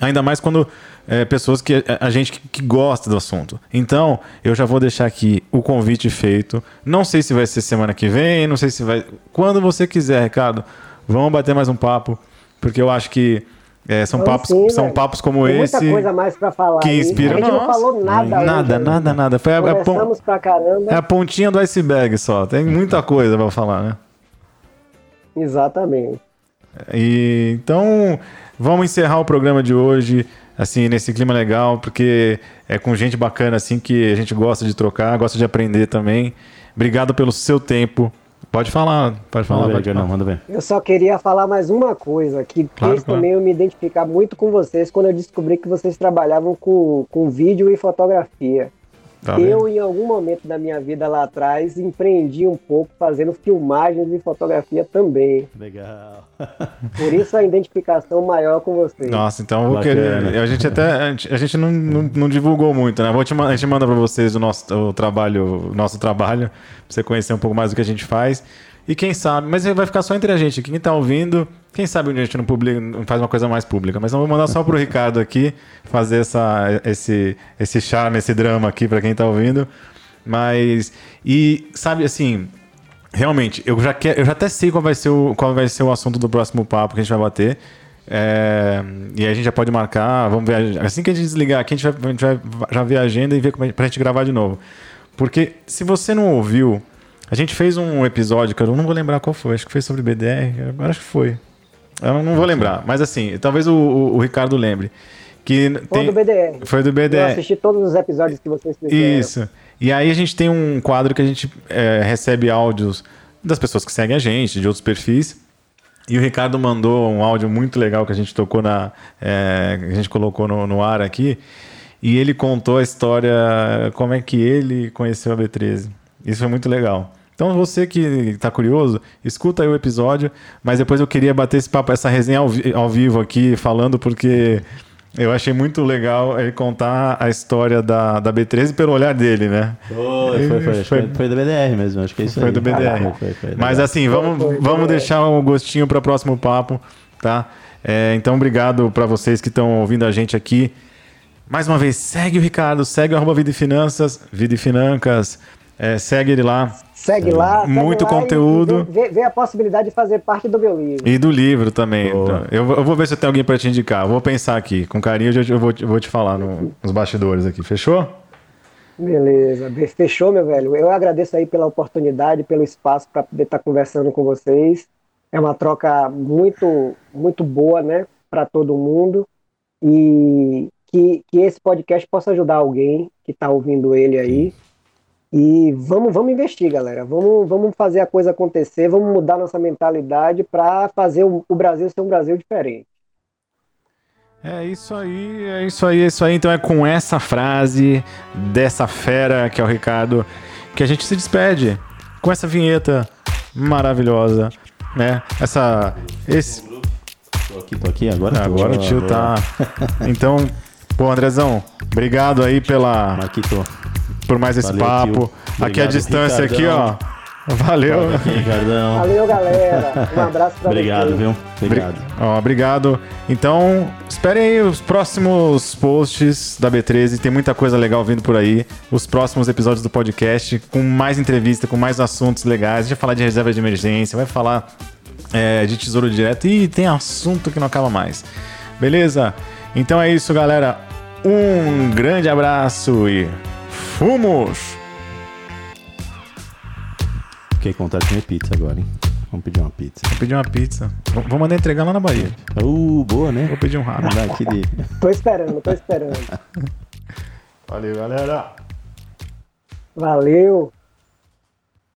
Ainda mais quando é, pessoas que a, gente que, que, gosta do assunto. Então, eu já vou deixar aqui o convite feito. Não sei se vai ser semana que vem, não sei se vai. Quando você quiser, Ricardo, vamos bater mais um papo, porque eu acho que é, são, papos, sim, são papos como Tem esse. Muita coisa mais falar. Que inspira. A gente não falou nada. Nada, hoje, nada, nada. Foi a, a, pra caramba. é a pontinha do iceberg só. Tem muita coisa para falar, né? Exatamente. E, então, vamos encerrar o programa de hoje assim nesse clima legal, porque é com gente bacana assim que a gente gosta de trocar, gosta de aprender também. Obrigado pelo seu tempo. Pode falar, pode falar. Manda ver, não, manda ver. Eu só queria falar mais uma coisa, que claro, claro. também eu me identificar muito com vocês quando eu descobri que vocês trabalhavam com, com vídeo e fotografia. Tá eu, em algum momento da minha vida lá atrás, empreendi um pouco fazendo filmagens e fotografia também. Legal. Por isso a identificação maior com vocês. Nossa, então vou querer. A gente até a gente, a gente não, não, não, divulgou muito, né? Vou te, a gente manda para vocês o nosso o trabalho, o nosso trabalho, pra você conhecer um pouco mais do que a gente faz. E quem sabe, mas vai ficar só entre a gente. Quem está ouvindo, quem sabe dia a gente não, publica, não faz uma coisa mais pública. Mas eu vou mandar só para o Ricardo aqui fazer essa, esse, esse charme, esse drama aqui para quem está ouvindo. Mas, e sabe assim, realmente, eu já, quer, eu já até sei qual vai, ser o, qual vai ser o assunto do próximo papo que a gente vai bater. É, e aí a gente já pode marcar, vamos ver. Assim que a gente desligar aqui, a gente vai, a gente vai já ver a agenda e ver como é, pra gente gravar de novo. Porque se você não ouviu a gente fez um episódio, que eu não vou lembrar qual foi, acho que foi sobre BDR, agora acho que foi. Eu não vou lembrar, mas assim, talvez o, o, o Ricardo lembre. Que foi tem... do BDR. Foi do BDR. Eu assisti todos os episódios que vocês fizeram. Isso. E aí a gente tem um quadro que a gente é, recebe áudios das pessoas que seguem a gente, de outros perfis. E o Ricardo mandou um áudio muito legal que a gente tocou na. É, a gente colocou no, no ar aqui. E ele contou a história, como é que ele conheceu a B13. Isso foi muito legal. Então você que está curioso, escuta aí o episódio, mas depois eu queria bater esse papo, essa resenha ao, vi ao vivo aqui, falando, porque Eu achei muito legal ele contar a história da, da B13 pelo olhar dele, né? Foi, foi, foi, foi, foi do BDR mesmo, acho que é isso Foi aí. do BDR. Foi, foi, foi, Mas assim, vamos, vamos deixar um gostinho para o próximo papo, tá? É, então, obrigado para vocês que estão ouvindo a gente aqui. Mais uma vez, segue o Ricardo, segue o arroba Vida e Finanças, Vida e Financas, é, segue ele lá. Segue lá. segue Muito lá conteúdo. E vê, vê- vê a possibilidade de fazer parte do meu livro. E do livro também. Boa. Então, Eu, vou- eu vou ver se tem alguém para te indicar. Eu vou pensar aqui. Com carinho, eu, já- eu vou, eu vou te falar no- nos bastidores aqui. Fechou? Beleza, be- fechou, meu velho. Eu agradeço aí pela oportunidade, pelo espaço para poder estar conversando com vocês. É uma troca muito, muito boa, né, para todo mundo. E que, que esse podcast possa ajudar alguém que está ouvindo ele aí. E vamos, vamos investir, galera. Vamos, vamos fazer a coisa acontecer, vamos mudar nossa mentalidade para fazer o, o Brasil ser um Brasil diferente. É isso aí, é isso aí, é isso aí. Então é com essa frase dessa fera que é o Ricardo que a gente se despede com essa vinheta maravilhosa, né? Essa esse Tô aqui, tô aqui, agora tô. agora o tio tá. Então, pô, Andrezão, obrigado aí pela Marquito. Por mais esse Valeu, papo. tio. Aqui a distância aqui, ó. Ricardão. Valeu. Aqui, Ricardão. Valeu, galera. Um abraço para Obrigado, vocês. viu? Obrigado. Ó, obrigado. Então, esperem aí os próximos posts da B13. Tem muita coisa legal vindo por aí. Os próximos episódios do podcast, com mais entrevista, com mais assuntos legais. A gente vai falar de reserva de emergência, vai falar é, de tesouro direto. E tem assunto que não acaba mais. Beleza? Então é isso, galera. Um grande abraço e fomos! Fiquei com vontade de comer pizza agora, hein? Vamos pedir uma pizza. Vou pedir uma pizza. Vou vou mandar entregar lá na Bahia. Uh, boa, né? Vou pedir um rato. Mandar aqui de... Tô esperando, tô esperando. Valeu, galera. Valeu.